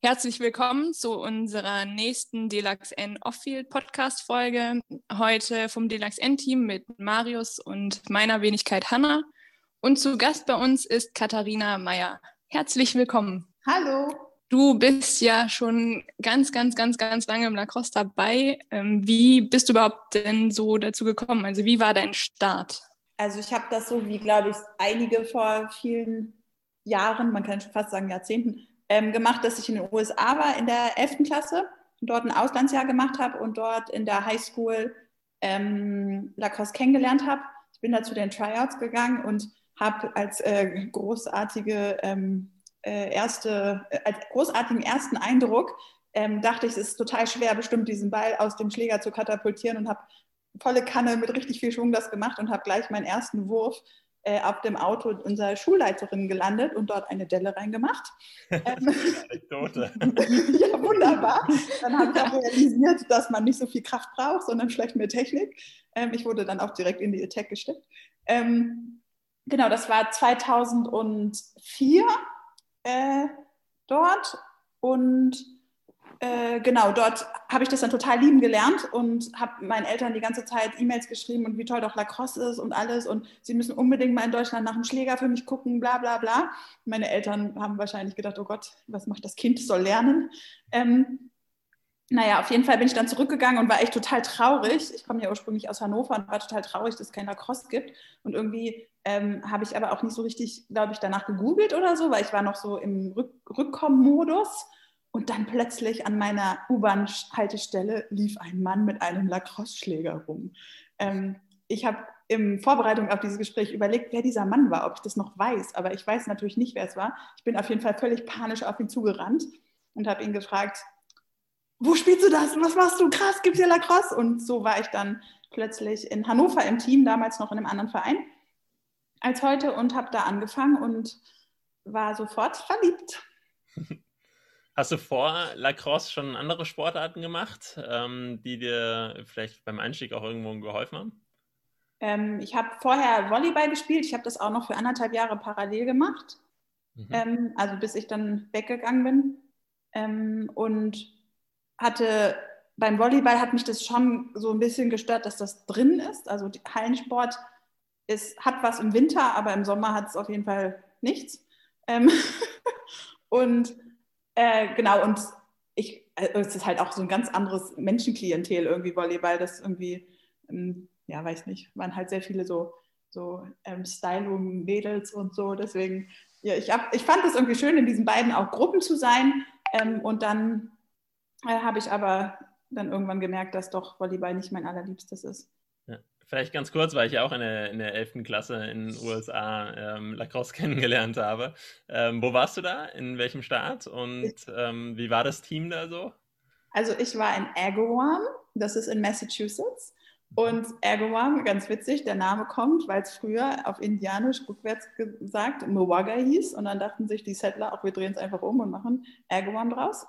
Herzlich willkommen zu unserer nächsten Delax N Off-Field Podcast Folge. Heute vom Delax N Team mit Marius und meiner Wenigkeit Hanna. Und zu Gast bei uns ist Katharina Meyer. Herzlich willkommen. Hallo. Du bist ja schon ganz, ganz, ganz, ganz lange im Lacrosse dabei. Ähm, wie bist du überhaupt denn so dazu gekommen? Also wie war dein Start? Also ich habe das so wie, glaube ich, einige vor vielen Jahren, man kann schon fast sagen Jahrzehnten, ähm, gemacht, dass ich in den USA war in der 11. Klasse und dort ein Auslandsjahr gemacht habe und dort in der High School ähm, Lacrosse kennengelernt habe. Ich bin da zu den Tryouts gegangen und habe als äh, großartige ähm, äh, erste, äh, als großartigen ersten Eindruck ähm, dachte ich, es ist total schwer, bestimmt diesen Ball aus dem Schläger zu katapultieren und habe volle Kanne mit richtig viel Schwung das gemacht und habe gleich meinen ersten Wurf äh, auf dem Auto unserer Schulleiterin gelandet und dort eine Delle reingemacht. Ähm, ja, wunderbar. Dann habe ich auch realisiert, dass man nicht so viel Kraft braucht, sondern vielleicht mehr Technik. Ähm, ich wurde dann auch direkt in die Attack gesteckt. Ähm, genau, das war 2004 äh, dort und äh, genau, dort habe ich das dann total lieben gelernt und habe meinen Eltern die ganze Zeit E-Mails geschrieben und wie toll doch Lacrosse ist und alles und sie müssen unbedingt mal in Deutschland nach einem Schläger für mich gucken, bla bla bla. Meine Eltern haben wahrscheinlich gedacht, oh Gott, was macht das Kind, soll lernen. Ähm, naja, auf jeden Fall bin ich dann zurückgegangen und war echt total traurig. Ich komme ja ursprünglich aus Hannover und war total traurig, dass es kein Lacrosse gibt. Und irgendwie ähm, habe ich aber auch nicht so richtig, glaube ich, danach gegoogelt oder so, weil ich war noch so im Rück Rückkommen-Modus. Und dann plötzlich an meiner U-Bahn-Haltestelle lief ein Mann mit einem Lacrosse-Schläger rum. Ähm, ich habe in Vorbereitung auf dieses Gespräch überlegt, wer dieser Mann war, ob ich das noch weiß. Aber ich weiß natürlich nicht, wer es war. Ich bin auf jeden Fall völlig panisch auf ihn zugerannt und habe ihn gefragt, wo spielst du das? Was machst du? Krass, gibt es hier Lacrosse? Und so war ich dann plötzlich in Hannover im Team, damals noch in einem anderen Verein als heute und habe da angefangen und war sofort verliebt. Hast du vor Lacrosse schon andere Sportarten gemacht, ähm, die dir vielleicht beim Einstieg auch irgendwo geholfen haben? Ähm, ich habe vorher Volleyball gespielt. Ich habe das auch noch für anderthalb Jahre parallel gemacht. Mhm. Ähm, also bis ich dann weggegangen bin. Ähm, und hatte beim Volleyball hat mich das schon so ein bisschen gestört, dass das drin ist. Also Hallensport ist, hat was im Winter, aber im Sommer hat es auf jeden Fall nichts. Ähm, und äh, genau, und ich, äh, es ist halt auch so ein ganz anderes Menschenklientel irgendwie Volleyball, das irgendwie, ähm, ja, weiß nicht, waren halt sehr viele so, so ähm, Stylo-Mädels und so. Deswegen, ja, ich, hab, ich fand es irgendwie schön, in diesen beiden auch Gruppen zu sein. Ähm, und dann äh, habe ich aber dann irgendwann gemerkt, dass doch Volleyball nicht mein allerliebstes ist. Vielleicht ganz kurz, weil ich ja auch in der, in der 11. Klasse in den USA ähm, Lacrosse kennengelernt habe. Ähm, wo warst du da? In welchem Staat? Und ähm, wie war das Team da so? Also ich war in Agawam, das ist in Massachusetts. Und Agawam, ganz witzig, der Name kommt, weil es früher auf Indianisch rückwärts gesagt Mowaga hieß. Und dann dachten sich die Settler, auch wir drehen es einfach um und machen Agawam draus.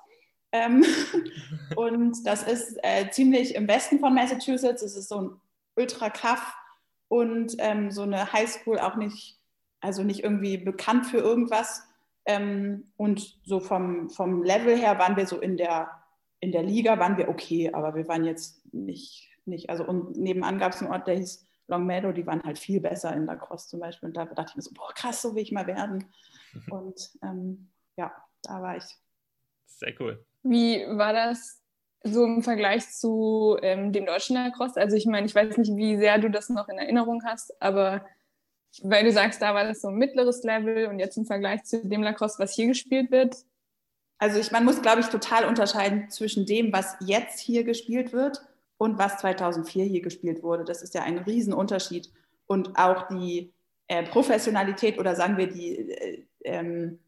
Ähm, und das ist äh, ziemlich im Westen von Massachusetts. Es ist so ein ultra tough und ähm, so eine Highschool auch nicht, also nicht irgendwie bekannt für irgendwas. Ähm, und so vom, vom Level her waren wir so in der, in der Liga, waren wir okay, aber wir waren jetzt nicht, nicht also und nebenan gab es einen Ort, der hieß Long Meadow, die waren halt viel besser in Lacrosse zum Beispiel. Und da dachte ich mir so, boah, krass, so will ich mal werden. Und ähm, ja, da war ich. Sehr cool. Wie war das so im Vergleich zu ähm, dem deutschen Lacrosse? Also ich meine, ich weiß nicht, wie sehr du das noch in Erinnerung hast, aber weil du sagst, da war das so ein mittleres Level und jetzt im Vergleich zu dem Lacrosse, was hier gespielt wird. Also ich, man muss, glaube ich, total unterscheiden zwischen dem, was jetzt hier gespielt wird und was 2004 hier gespielt wurde. Das ist ja ein Riesenunterschied. Und auch die äh, Professionalität oder sagen wir die, äh, ähm,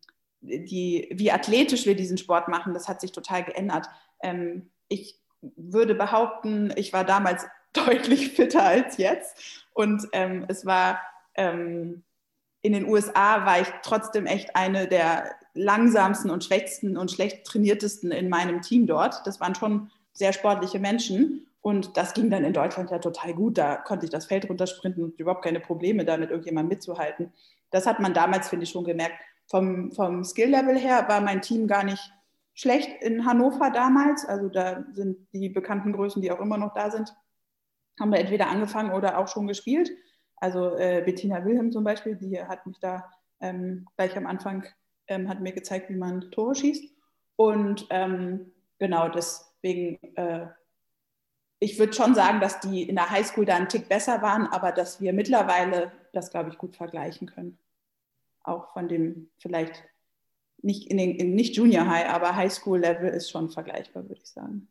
die, wie athletisch wir diesen Sport machen, das hat sich total geändert. Ähm, ich würde behaupten, ich war damals deutlich fitter als jetzt. Und ähm, es war ähm, in den USA war ich trotzdem echt eine der langsamsten und schwächsten und schlecht trainiertesten in meinem Team dort. Das waren schon sehr sportliche Menschen. Und das ging dann in Deutschland ja total gut. Da konnte ich das Feld runtersprinten und überhaupt keine Probleme damit, irgendjemand mitzuhalten. Das hat man damals, finde ich, schon gemerkt. Vom, vom Skill-Level her war mein Team gar nicht schlecht in Hannover damals. Also da sind die bekannten Größen, die auch immer noch da sind, haben da entweder angefangen oder auch schon gespielt. Also äh, Bettina Wilhelm zum Beispiel, die hat mich da ähm, gleich am Anfang, ähm, hat mir gezeigt, wie man Tore schießt. Und ähm, genau deswegen, äh, ich würde schon sagen, dass die in der Highschool da einen Tick besser waren, aber dass wir mittlerweile das, glaube ich, gut vergleichen können. Auch von dem vielleicht nicht in den in nicht Junior High, aber Highschool Level ist schon vergleichbar, würde ich sagen.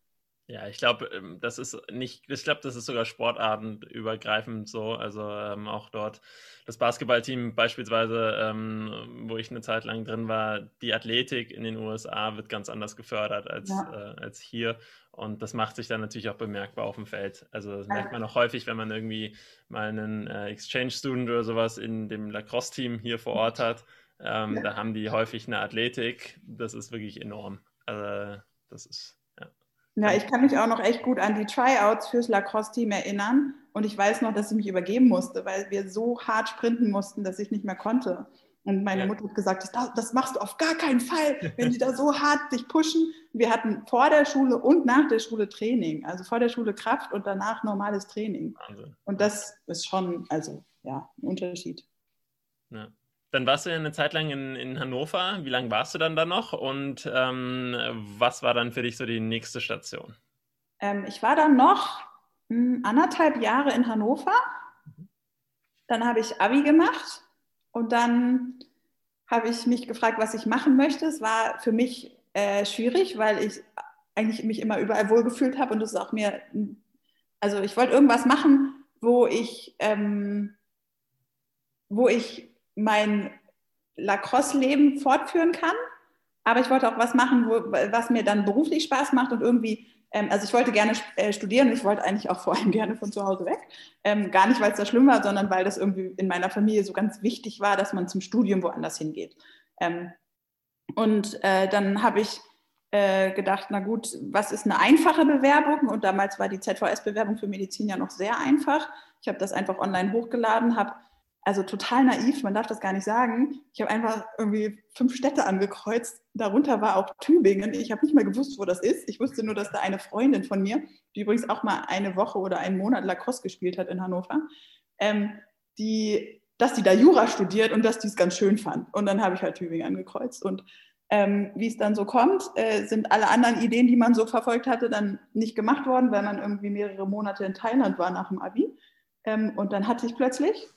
Ja, ich glaube, ähm, das ist nicht, ich glaube, das ist sogar sportartenübergreifend so. Also ähm, auch dort das Basketballteam beispielsweise, ähm, wo ich eine Zeit lang drin war, die Athletik in den USA wird ganz anders gefördert als, ja. äh, als hier. Und das macht sich dann natürlich auch bemerkbar auf dem Feld. Also das merkt man auch häufig, wenn man irgendwie mal einen äh, Exchange-Student oder sowas in dem Lacrosse-Team hier vor Ort hat. Ähm, ja. Da haben die häufig eine Athletik. Das ist wirklich enorm. Also das ist ja, ich kann mich auch noch echt gut an die Tryouts fürs Lacrosse-Team erinnern. Und ich weiß noch, dass ich mich übergeben musste, weil wir so hart sprinten mussten, dass ich nicht mehr konnte. Und meine ja. Mutter hat gesagt, das, das, machst du auf gar keinen Fall, wenn die da so hart dich pushen. Wir hatten vor der Schule und nach der Schule Training. Also vor der Schule Kraft und danach normales Training. Wahnsinn. Und das ist schon, also ja, ein Unterschied. Ja. Dann warst du ja eine Zeit lang in, in Hannover. Wie lange warst du dann da noch? Und ähm, was war dann für dich so die nächste Station? Ähm, ich war dann noch mh, hm, anderthalb Jahre in Hannover. Dann habe ich Abi gemacht und dann habe ich mich gefragt, was ich machen möchte. Es war für mich äh, schwierig, weil ich eigentlich mich immer überall wohlgefühlt habe und es auch mir, also ich wollte irgendwas machen, wo ich, ähm, wo ich mein Lacrosse-Leben fortführen kann. Aber ich wollte auch was machen, wo, was mir dann beruflich Spaß macht und irgendwie, ähm, also ich wollte gerne äh, studieren ich wollte eigentlich auch vor allem gerne von zu Hause weg. Ähm, gar nicht, weil es da schlimm war, sondern weil das irgendwie in meiner Familie so ganz wichtig war, dass man zum Studium woanders hingeht. Ähm, und äh, dann habe ich äh, gedacht, na gut, was ist eine einfache Bewerbung? Und damals war die ZVS-Bewerbung für Medizin ja noch sehr einfach. Ich habe das einfach online hochgeladen, habe also total naiv, man darf das gar nicht sagen. Ich habe einfach irgendwie fünf Städte angekreuzt. Darunter war auch Tübingen. Ich habe nicht mal gewusst, wo das ist. Ich wusste nur, dass da eine Freundin von mir, die übrigens auch mal eine Woche oder einen Monat Lacrosse gespielt hat in Hannover, ähm, die, dass die da Jura studiert und dass die es ganz schön fand. Und dann habe ich halt Tübingen angekreuzt. Und ähm, wie es dann so kommt, äh, sind alle anderen Ideen, die man so verfolgt hatte, dann nicht gemacht worden, weil man irgendwie mehrere Monate in Thailand war nach dem Abi. Ähm, und dann hatte ich plötzlich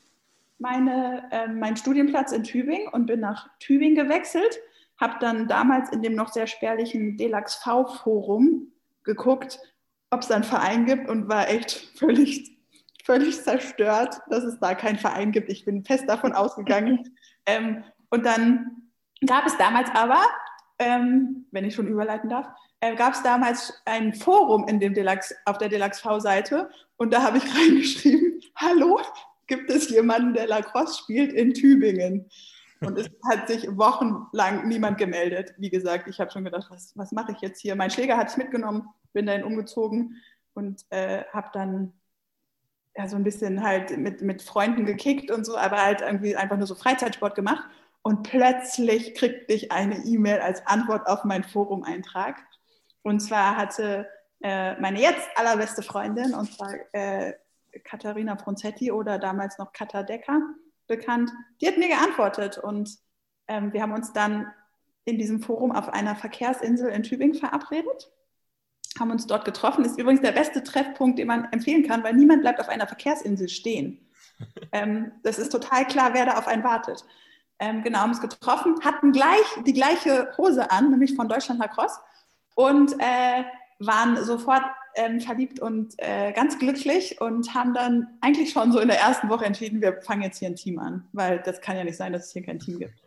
meine, äh, meinen Studienplatz in Tübingen und bin nach Tübingen gewechselt. Habe dann damals in dem noch sehr spärlichen DLAX-V-Forum geguckt, ob es einen Verein gibt und war echt völlig, völlig zerstört, dass es da keinen Verein gibt. Ich bin fest davon ausgegangen. ähm, und dann gab es damals aber, ähm, wenn ich schon überleiten darf, äh, gab es damals ein Forum in dem Deluxe, auf der Deluxe V-Seite und da habe ich reingeschrieben, hallo, gibt es jemanden, der Lacrosse spielt in Tübingen. Und es hat sich wochenlang niemand gemeldet. Wie gesagt, ich habe schon gedacht, was, was mache ich jetzt hier? Mein Schläger hatte ich mitgenommen, bin dahin umgezogen und äh, habe dann ja, so ein bisschen halt mit, mit Freunden gekickt und so, aber halt irgendwie einfach nur so Freizeitsport gemacht. Und plötzlich kriegte ich eine E-Mail als Antwort auf meinen Forum-Eintrag. Und zwar hatte äh, meine jetzt allerbeste Freundin, und zwar äh, Katharina Fronzetti oder damals noch Katha Decker bekannt, die hat mir geantwortet und ähm, wir haben uns dann in diesem Forum auf einer Verkehrsinsel in Tübingen verabredet, haben uns dort getroffen. Ist übrigens der beste Treffpunkt, den man empfehlen kann, weil niemand bleibt auf einer Verkehrsinsel stehen. ähm, das ist total klar, wer da auf einen wartet. Ähm, genau, haben uns getroffen, hatten gleich die gleiche Hose an, nämlich von Deutschland Lacrosse und äh, waren sofort ähm, verliebt und äh, ganz glücklich und haben dann eigentlich schon so in der ersten Woche entschieden, wir fangen jetzt hier ein Team an, weil das kann ja nicht sein, dass es hier kein Team gibt.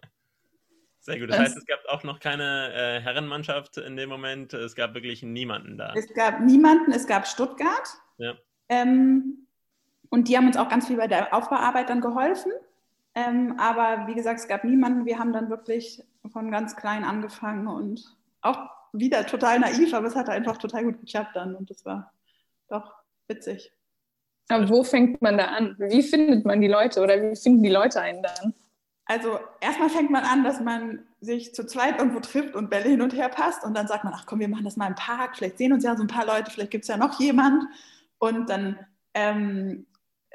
Sehr gut. Das heißt, es gab auch noch keine äh, Herrenmannschaft in dem Moment. Es gab wirklich niemanden da. Es gab niemanden. Es gab Stuttgart. Ja. Ähm, und die haben uns auch ganz viel bei der Aufbauarbeit dann geholfen. Ähm, aber wie gesagt, es gab niemanden. Wir haben dann wirklich von ganz klein angefangen und auch wieder total naiv, aber es hat einfach total gut geklappt dann und das war doch witzig. Aber wo fängt man da an? Wie findet man die Leute oder wie finden die Leute einen dann? also erstmal fängt man an, dass man sich zu zweit irgendwo trifft und Bälle hin und her passt und dann sagt man, ach komm, wir machen das mal im Park, vielleicht sehen uns ja so ein paar Leute, vielleicht gibt es ja noch jemand und dann ähm,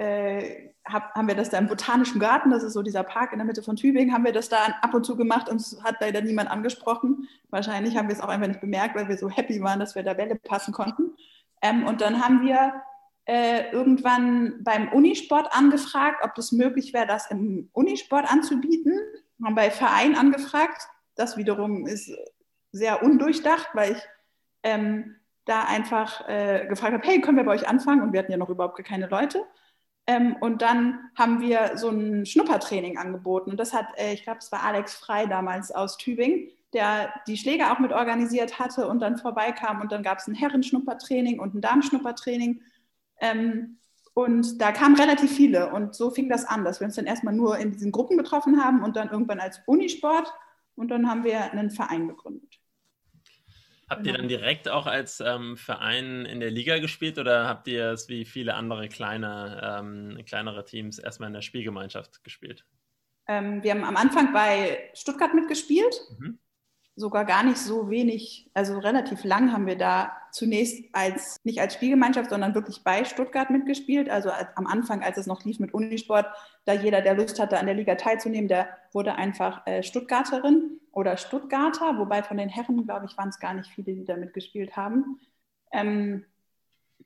äh, hab, haben wir das da im Botanischen Garten, das ist so dieser Park in der Mitte von Tübingen, haben wir das da ab und zu gemacht und es hat leider niemand angesprochen. Wahrscheinlich haben wir es auch einfach nicht bemerkt, weil wir so happy waren, dass wir da Bälle passen konnten. Ähm, und dann haben wir äh, irgendwann beim Unisport angefragt, ob es möglich wäre, das im Unisport anzubieten. Haben bei Verein angefragt. Das wiederum ist sehr undurchdacht, weil ich ähm, da einfach äh, gefragt habe, hey, können wir bei euch anfangen? Und wir hatten ja noch überhaupt keine Leute. Ähm, und dann haben wir so ein Schnuppertraining angeboten. Und das hat, äh, ich glaube, es war Alex Frei damals aus Tübingen, der die Schläge auch mit organisiert hatte und dann vorbeikam. Und dann gab es ein Herrenschnuppertraining und ein Damenschnuppertraining. Ähm, und da kamen relativ viele. Und so fing das an, dass wir uns dann erstmal nur in diesen Gruppen getroffen haben und dann irgendwann als Unisport. Und dann haben wir einen Verein gegründet. Habt ihr dann direkt auch als ähm, Verein in der Liga gespielt oder habt ihr es wie viele andere kleine, ähm, kleinere Teams erstmal in der Spielgemeinschaft gespielt? Ähm, wir haben am Anfang bei Stuttgart mitgespielt. Mhm sogar gar nicht so wenig, also relativ lang haben wir da zunächst als, nicht als Spielgemeinschaft, sondern wirklich bei Stuttgart mitgespielt. Also am Anfang, als es noch lief mit Unisport, da jeder, der Lust hatte, an der Liga teilzunehmen, der wurde einfach äh, Stuttgarterin oder Stuttgarter, wobei von den Herren, glaube ich, waren es gar nicht viele, die da mitgespielt haben. Ähm,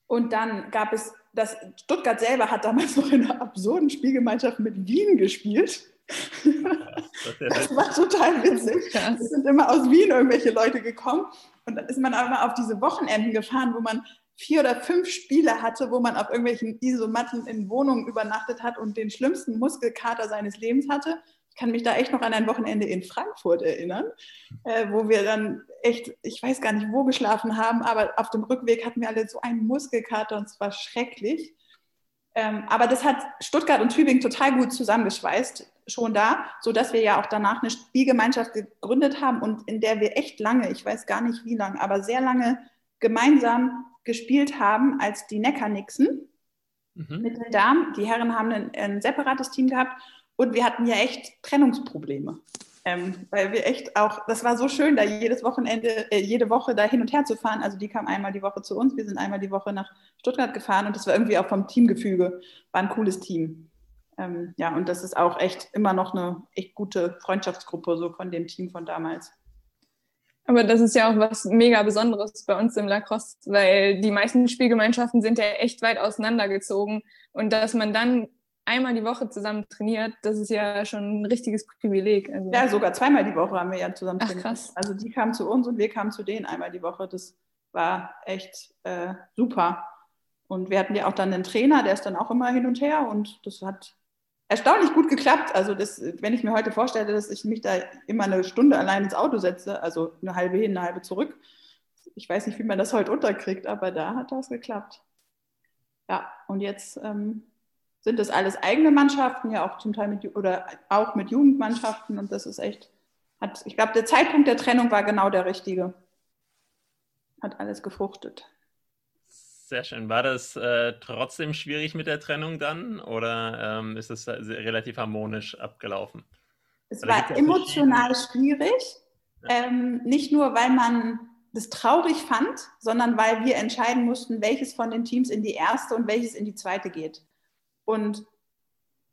und dann gab es, das Stuttgart selber hat damals noch in einer absurden Spielgemeinschaft mit Wien gespielt. Das war total witzig. Es sind immer aus Wien irgendwelche Leute gekommen und dann ist man aber auf diese Wochenenden gefahren, wo man vier oder fünf Spiele hatte, wo man auf irgendwelchen Isomatten in Wohnungen übernachtet hat und den schlimmsten Muskelkater seines Lebens hatte. Ich kann mich da echt noch an ein Wochenende in Frankfurt erinnern, äh, wo wir dann echt, ich weiß gar nicht, wo geschlafen haben, aber auf dem Rückweg hatten wir alle so einen Muskelkater und es war schrecklich. Ähm, aber das hat Stuttgart und Tübingen total gut zusammengeschweißt, schon da, sodass wir ja auch danach eine Spielgemeinschaft gegründet haben und in der wir echt lange, ich weiß gar nicht wie lange, aber sehr lange gemeinsam gespielt haben als die Neckar-Nixen mhm. mit den Damen. Die Herren haben ein, ein separates Team gehabt und wir hatten ja echt Trennungsprobleme. Ähm, weil wir echt auch, das war so schön, da jedes Wochenende, äh, jede Woche da hin und her zu fahren. Also die kam einmal die Woche zu uns, wir sind einmal die Woche nach Stuttgart gefahren und das war irgendwie auch vom Teamgefüge, war ein cooles Team. Ähm, ja, und das ist auch echt immer noch eine echt gute Freundschaftsgruppe, so von dem Team von damals. Aber das ist ja auch was mega Besonderes bei uns im Lacrosse, weil die meisten Spielgemeinschaften sind ja echt weit auseinandergezogen. Und dass man dann einmal die Woche zusammen trainiert, das ist ja schon ein richtiges Privileg. Also ja, sogar zweimal die Woche haben wir ja zusammen Ach, trainiert. Krass. Also die kamen zu uns und wir kamen zu denen einmal die Woche. Das war echt äh, super. Und wir hatten ja auch dann einen Trainer, der ist dann auch immer hin und her und das hat erstaunlich gut geklappt. Also das, wenn ich mir heute vorstelle, dass ich mich da immer eine Stunde allein ins Auto setze, also eine halbe hin, eine halbe zurück. Ich weiß nicht, wie man das heute unterkriegt, aber da hat das geklappt. Ja, und jetzt ähm, sind das alles eigene Mannschaften, ja auch zum Teil mit oder auch mit Jugendmannschaften und das ist echt, hat, ich glaube, der Zeitpunkt der Trennung war genau der richtige. Hat alles gefruchtet. Sehr schön. War das äh, trotzdem schwierig mit der Trennung dann oder ähm, ist es relativ harmonisch abgelaufen? Es oder war emotional schwierig. Ja. Ähm, nicht nur, weil man das traurig fand, sondern weil wir entscheiden mussten, welches von den Teams in die erste und welches in die zweite geht. Und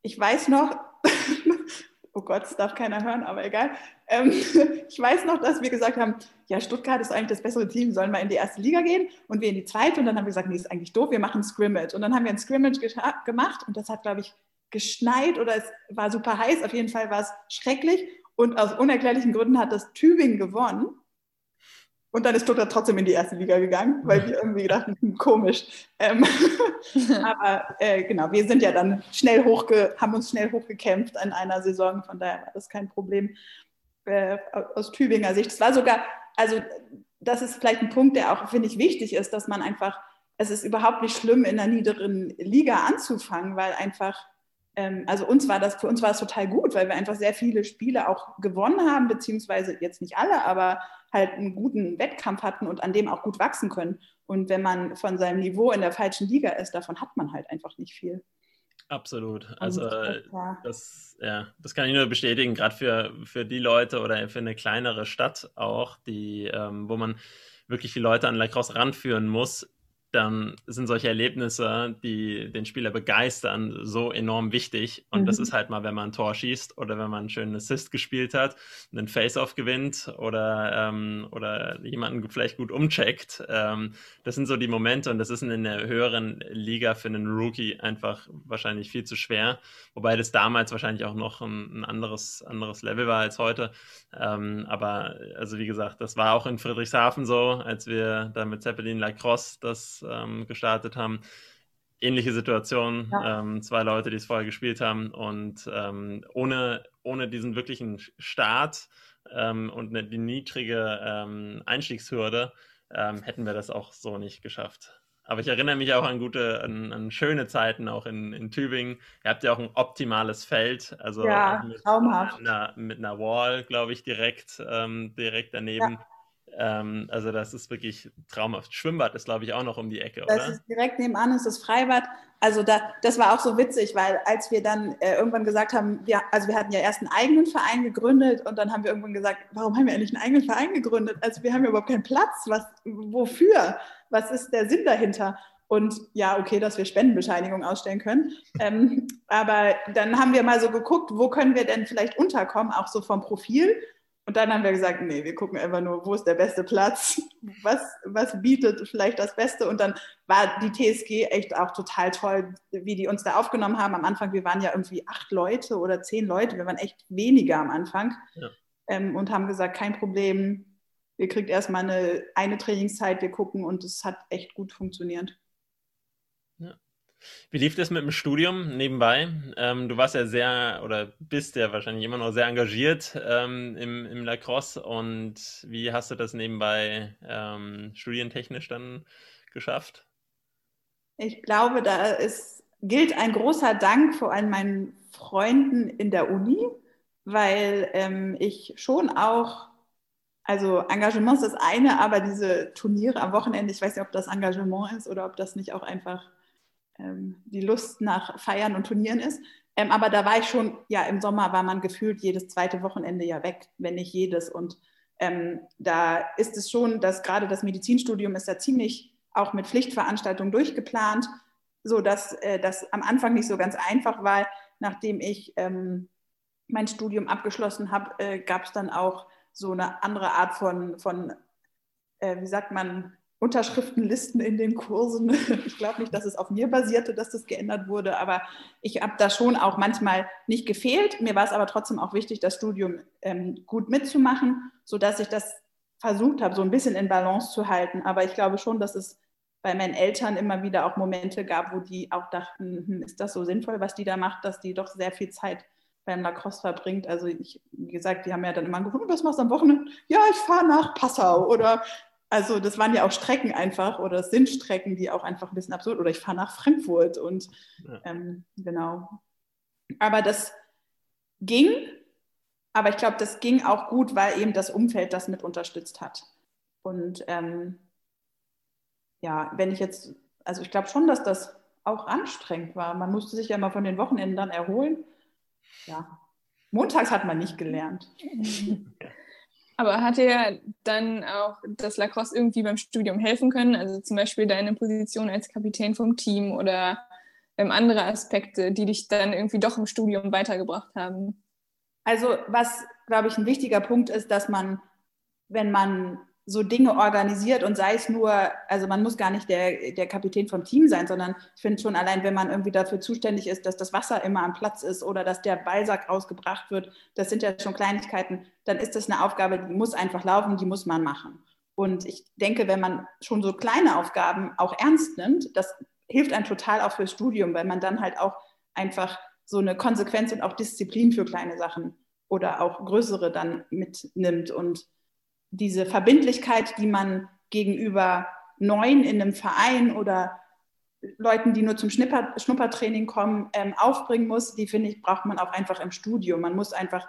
ich weiß noch, oh Gott, das darf keiner hören, aber egal. Ähm, ich weiß noch, dass wir gesagt haben, ja, Stuttgart ist eigentlich das bessere Team, sollen wir in die erste Liga gehen und wir in die zweite. Und dann haben wir gesagt, nee, ist eigentlich doof, wir machen Scrimmage. Und dann haben wir ein Scrimmage gemacht und das hat, glaube ich, geschneit oder es war super heiß. Auf jeden Fall war es schrecklich. Und aus unerklärlichen Gründen hat das Tübingen gewonnen. Und dann ist Stuttgart trotzdem in die erste Liga gegangen, weil wir irgendwie dachten, hm, komisch. Ähm, aber äh, genau, wir sind ja dann schnell hochge, haben uns schnell hochgekämpft in einer Saison, von daher war das kein Problem äh, aus Tübinger Sicht. Es war sogar, also das ist vielleicht ein Punkt, der auch, finde ich, wichtig ist, dass man einfach, es ist überhaupt nicht schlimm, in einer niederen Liga anzufangen, weil einfach ähm, also uns war das, für uns war es total gut, weil wir einfach sehr viele Spiele auch gewonnen haben, beziehungsweise jetzt nicht alle, aber halt einen guten Wettkampf hatten und an dem auch gut wachsen können. Und wenn man von seinem Niveau in der falschen Liga ist, davon hat man halt einfach nicht viel. Absolut. Also das, ja, das kann ich nur bestätigen, gerade für, für die Leute oder für eine kleinere Stadt auch, die, ähm, wo man wirklich die Leute an Lacrosse ranführen muss, dann sind solche Erlebnisse, die den Spieler begeistern, so enorm wichtig. Und mhm. das ist halt mal, wenn man ein Tor schießt oder wenn man einen schönen Assist gespielt hat, einen Face-Off gewinnt oder, ähm, oder jemanden vielleicht gut umcheckt. Ähm, das sind so die Momente und das ist in der höheren Liga für einen Rookie einfach wahrscheinlich viel zu schwer. Wobei das damals wahrscheinlich auch noch ein, ein anderes, anderes Level war als heute. Ähm, aber also wie gesagt, das war auch in Friedrichshafen so, als wir da mit Zeppelin Lacrosse das ähm, gestartet haben. Ähnliche Situation, ja. ähm, zwei Leute, die es vorher gespielt haben und ähm, ohne, ohne diesen wirklichen Start ähm, und eine, die niedrige ähm, Einstiegshürde hätten wir das auch so nicht geschafft. Aber ich erinnere mich auch an gute, an, an, schöne Zeiten auch in, in Tübingen. Ihr habt ja auch ein optimales Feld, also ja, mit, traumhaft. Einer, mit einer Wall, glaube ich, direkt, ähm, direkt daneben. Ja. Ähm, also das ist wirklich traumhaft. Schwimmbad ist, glaube ich, auch noch um die Ecke, das oder? Ist direkt nebenan, ist das Freibad. Also da, das war auch so witzig, weil als wir dann äh, irgendwann gesagt haben, wir, also wir hatten ja erst einen eigenen Verein gegründet und dann haben wir irgendwann gesagt, warum haben wir eigentlich einen eigenen Verein gegründet? Also wir haben ja überhaupt keinen Platz. Was, wofür? Was ist der Sinn dahinter? Und ja, okay, dass wir Spendenbescheinigung ausstellen können. ähm, aber dann haben wir mal so geguckt, wo können wir denn vielleicht unterkommen, auch so vom Profil. Und dann haben wir gesagt, nee, wir gucken einfach nur, wo ist der beste Platz, was, was bietet vielleicht das Beste. Und dann war die TSG echt auch total toll, wie die uns da aufgenommen haben. Am Anfang, wir waren ja irgendwie acht Leute oder zehn Leute, wir waren echt weniger am Anfang ja. ähm, und haben gesagt, kein Problem, ihr kriegt erstmal eine, eine Trainingszeit, wir gucken und es hat echt gut funktioniert. Wie lief das mit dem Studium nebenbei? Ähm, du warst ja sehr oder bist ja wahrscheinlich immer noch sehr engagiert ähm, im, im Lacrosse und wie hast du das nebenbei ähm, studientechnisch dann geschafft? Ich glaube, da ist, gilt ein großer Dank vor allem meinen Freunden in der Uni, weil ähm, ich schon auch also Engagement ist das eine, aber diese Turniere am Wochenende, ich weiß nicht, ob das Engagement ist oder ob das nicht auch einfach die Lust nach Feiern und Turnieren ist. Ähm, aber da war ich schon, ja, im Sommer war man gefühlt jedes zweite Wochenende ja weg, wenn nicht jedes. Und ähm, da ist es schon, dass gerade das Medizinstudium ist da ziemlich auch mit Pflichtveranstaltungen durchgeplant, sodass äh, das am Anfang nicht so ganz einfach war. Nachdem ich ähm, mein Studium abgeschlossen habe, äh, gab es dann auch so eine andere Art von, von äh, wie sagt man, Unterschriftenlisten in den Kursen. Ich glaube nicht, dass es auf mir basierte, dass das geändert wurde, aber ich habe da schon auch manchmal nicht gefehlt. Mir war es aber trotzdem auch wichtig, das Studium ähm, gut mitzumachen, sodass ich das versucht habe, so ein bisschen in Balance zu halten. Aber ich glaube schon, dass es bei meinen Eltern immer wieder auch Momente gab, wo die auch dachten, hm, ist das so sinnvoll, was die da macht, dass die doch sehr viel Zeit beim Lacrosse verbringt. Also ich, wie gesagt, die haben ja dann immer gefunden, was machst du am Wochenende? Ja, ich fahre nach Passau oder also das waren ja auch Strecken einfach oder es sind Strecken, die auch einfach ein bisschen absurd oder ich fahre nach Frankfurt und ja. ähm, genau. Aber das ging, aber ich glaube, das ging auch gut, weil eben das Umfeld das mit unterstützt hat. Und ähm, ja, wenn ich jetzt, also ich glaube schon, dass das auch anstrengend war. Man musste sich ja mal von den Wochenenden dann erholen. Ja, montags hat man nicht gelernt. Aber hat dir dann auch das Lacrosse irgendwie beim Studium helfen können? Also zum Beispiel deine Position als Kapitän vom Team oder ähm, andere Aspekte, die dich dann irgendwie doch im Studium weitergebracht haben? Also was, glaube ich, ein wichtiger Punkt ist, dass man, wenn man so Dinge organisiert und sei es nur, also man muss gar nicht der, der Kapitän vom Team sein, sondern ich finde schon allein, wenn man irgendwie dafür zuständig ist, dass das Wasser immer am Platz ist oder dass der Ballsack rausgebracht wird, das sind ja schon Kleinigkeiten, dann ist das eine Aufgabe, die muss einfach laufen, die muss man machen. Und ich denke, wenn man schon so kleine Aufgaben auch ernst nimmt, das hilft einem total auch fürs Studium, weil man dann halt auch einfach so eine Konsequenz und auch Disziplin für kleine Sachen oder auch größere dann mitnimmt und diese Verbindlichkeit, die man gegenüber Neuen in einem Verein oder Leuten, die nur zum Schnipper, Schnuppertraining kommen, ähm, aufbringen muss, die finde ich, braucht man auch einfach im Studium. Man muss einfach,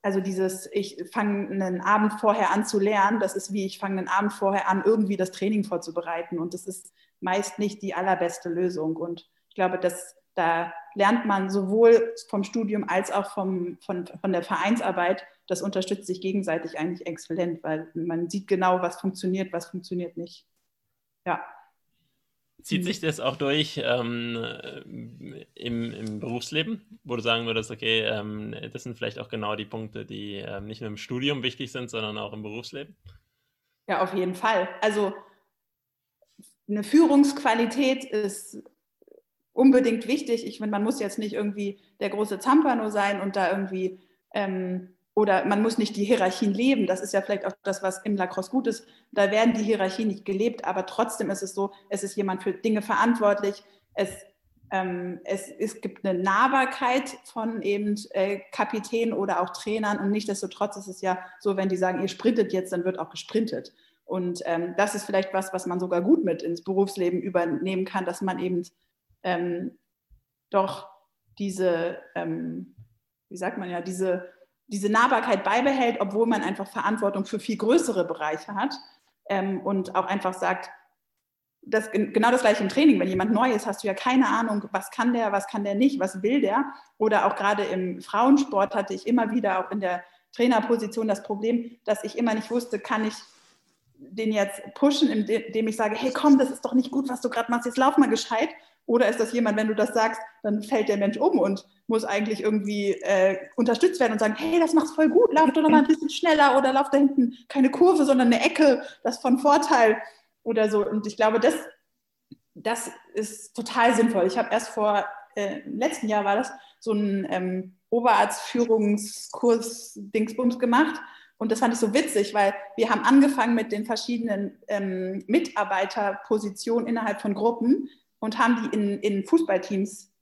also dieses, ich fange einen Abend vorher an zu lernen, das ist wie, ich fange einen Abend vorher an, irgendwie das Training vorzubereiten. Und das ist meist nicht die allerbeste Lösung. Und ich glaube, dass da lernt man sowohl vom Studium als auch vom, von, von der Vereinsarbeit. Das unterstützt sich gegenseitig eigentlich exzellent, weil man sieht genau, was funktioniert, was funktioniert nicht. Ja. Zieht sich das auch durch ähm, im, im, Berufsleben, wo du sagen würdest, okay, ähm, das sind vielleicht auch genau die Punkte, die ähm, nicht nur im Studium wichtig sind, sondern auch im Berufsleben? Ja, auf jeden Fall. Also eine Führungsqualität ist unbedingt wichtig. Ich finde, man muss jetzt nicht irgendwie der große Zampano sein und da irgendwie ähm, oder man muss nicht die Hierarchien leben. Das ist ja vielleicht auch das, was im Lacrosse gut ist. Da werden die Hierarchien nicht gelebt, aber trotzdem ist es so, es ist jemand für Dinge verantwortlich. Es, ähm, es, es gibt eine Nahbarkeit von eben äh, Kapitänen oder auch Trainern und nichtsdestotrotz ist es ja so, wenn die sagen, ihr sprintet jetzt, dann wird auch gesprintet. Und ähm, das ist vielleicht was, was man sogar gut mit ins Berufsleben übernehmen kann, dass man eben ähm, doch diese, ähm, wie sagt man ja, diese diese Nahbarkeit beibehält, obwohl man einfach Verantwortung für viel größere Bereiche hat ähm, und auch einfach sagt, das, genau das gleiche im Training. Wenn jemand neu ist, hast du ja keine Ahnung, was kann der, was kann der nicht, was will der. Oder auch gerade im Frauensport hatte ich immer wieder auch in der Trainerposition das Problem, dass ich immer nicht wusste, kann ich den jetzt pushen, indem ich sage, hey komm, das ist doch nicht gut, was du gerade machst, jetzt lauf mal gescheit. Oder ist das jemand, wenn du das sagst, dann fällt der Mensch um und muss eigentlich irgendwie äh, unterstützt werden und sagen, hey, das machst voll gut, lauf doch noch mal ein bisschen schneller oder lauf da hinten keine Kurve, sondern eine Ecke, das von Vorteil oder so. Und ich glaube, das, das ist total sinnvoll. Ich habe erst vor, äh, im letzten Jahr war das, so einen ähm, Oberarztführungskurs Dingsbums gemacht. Und das fand ich so witzig, weil wir haben angefangen mit den verschiedenen ähm, Mitarbeiterpositionen innerhalb von Gruppen und haben die in, in Fußballteams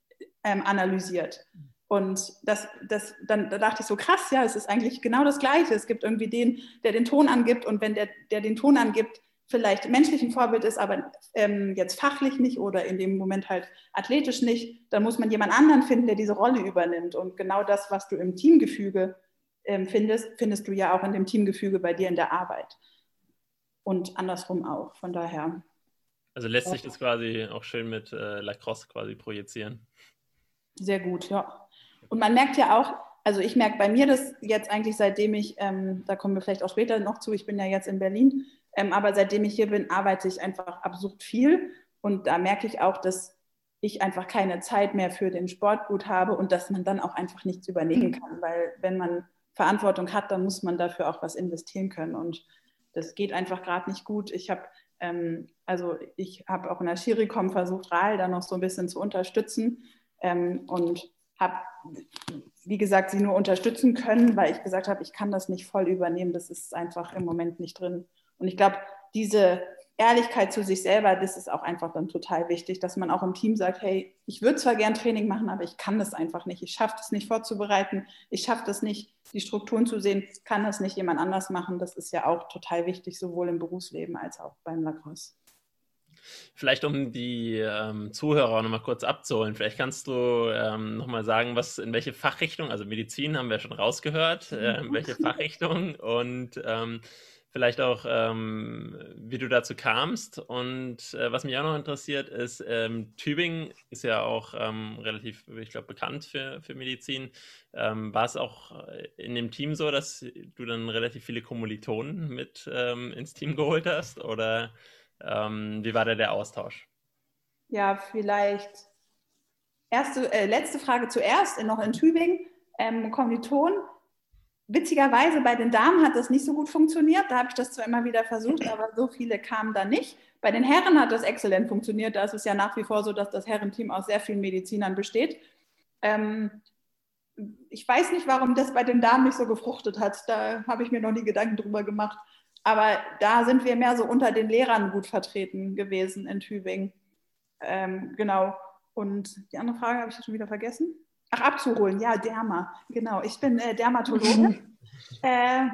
ähm, analysiert. Und das, das, dann da dachte ich so, krass, ja, es ist eigentlich genau das Gleiche. Es gibt irgendwie den, der den Ton angibt und wenn der, der den Ton angibt, vielleicht menschlich ein Vorbild ist, aber ähm, jetzt fachlich nicht oder in dem Moment halt athletisch nicht, dann muss man jemand anderen finden, der diese Rolle übernimmt. Und genau das, was du im Teamgefüge ähm, findest, findest du ja auch in dem Teamgefüge bei dir in der Arbeit. Und andersrum auch. Von daher also lässt sich das quasi auch schön mit äh, Lacrosse quasi projizieren. Sehr gut, ja. Und man merkt ja auch, also ich merke bei mir das jetzt eigentlich seitdem ich, ähm, da kommen wir vielleicht auch später noch zu, ich bin ja jetzt in Berlin, ähm, aber seitdem ich hier bin, arbeite ich einfach absurd viel. Und da merke ich auch, dass ich einfach keine Zeit mehr für den Sport gut habe und dass man dann auch einfach nichts übernehmen kann, weil wenn man Verantwortung hat, dann muss man dafür auch was investieren können. Und das geht einfach gerade nicht gut. Ich habe ähm, also ich habe auch in der Schiricom versucht, RAL da noch so ein bisschen zu unterstützen ähm, und habe, wie gesagt, sie nur unterstützen können, weil ich gesagt habe, ich kann das nicht voll übernehmen. Das ist einfach im Moment nicht drin. Und ich glaube, diese Ehrlichkeit zu sich selber, das ist auch einfach dann total wichtig, dass man auch im Team sagt, hey, ich würde zwar gern Training machen, aber ich kann das einfach nicht. Ich schaffe das nicht vorzubereiten. Ich schaffe das nicht, die Strukturen zu sehen. Kann das nicht jemand anders machen? Das ist ja auch total wichtig, sowohl im Berufsleben als auch beim Lacrosse. Vielleicht um die ähm, Zuhörer nochmal kurz abzuholen, vielleicht kannst du ähm, nochmal sagen, was in welche Fachrichtung, also Medizin haben wir schon rausgehört, äh, in welche Fachrichtung und ähm, vielleicht auch, ähm, wie du dazu kamst. Und äh, was mich auch noch interessiert, ist, ähm, Tübingen ist ja auch ähm, relativ, ich glaube, bekannt für, für Medizin. Ähm, war es auch in dem Team so, dass du dann relativ viele Kommilitonen mit ähm, ins Team geholt hast? Oder ähm, wie war da der Austausch? Ja, vielleicht erste, äh, letzte Frage zuerst, noch in Tübingen. Ähm, Kommilitonen Witzigerweise bei den Damen hat das nicht so gut funktioniert. Da habe ich das zwar immer wieder versucht, aber so viele kamen da nicht. Bei den Herren hat das exzellent funktioniert. Da ist es ja nach wie vor so, dass das Herrenteam aus sehr vielen Medizinern besteht. Ähm, ich weiß nicht, warum das bei den Damen nicht so gefruchtet hat. Da habe ich mir noch nie Gedanken drüber gemacht. Aber da sind wir mehr so unter den Lehrern gut vertreten gewesen in Tübingen. Ähm, genau. Und die andere Frage habe ich schon wieder vergessen. Ach, abzuholen, ja, Derma, genau. Ich bin äh, Dermatologe. äh,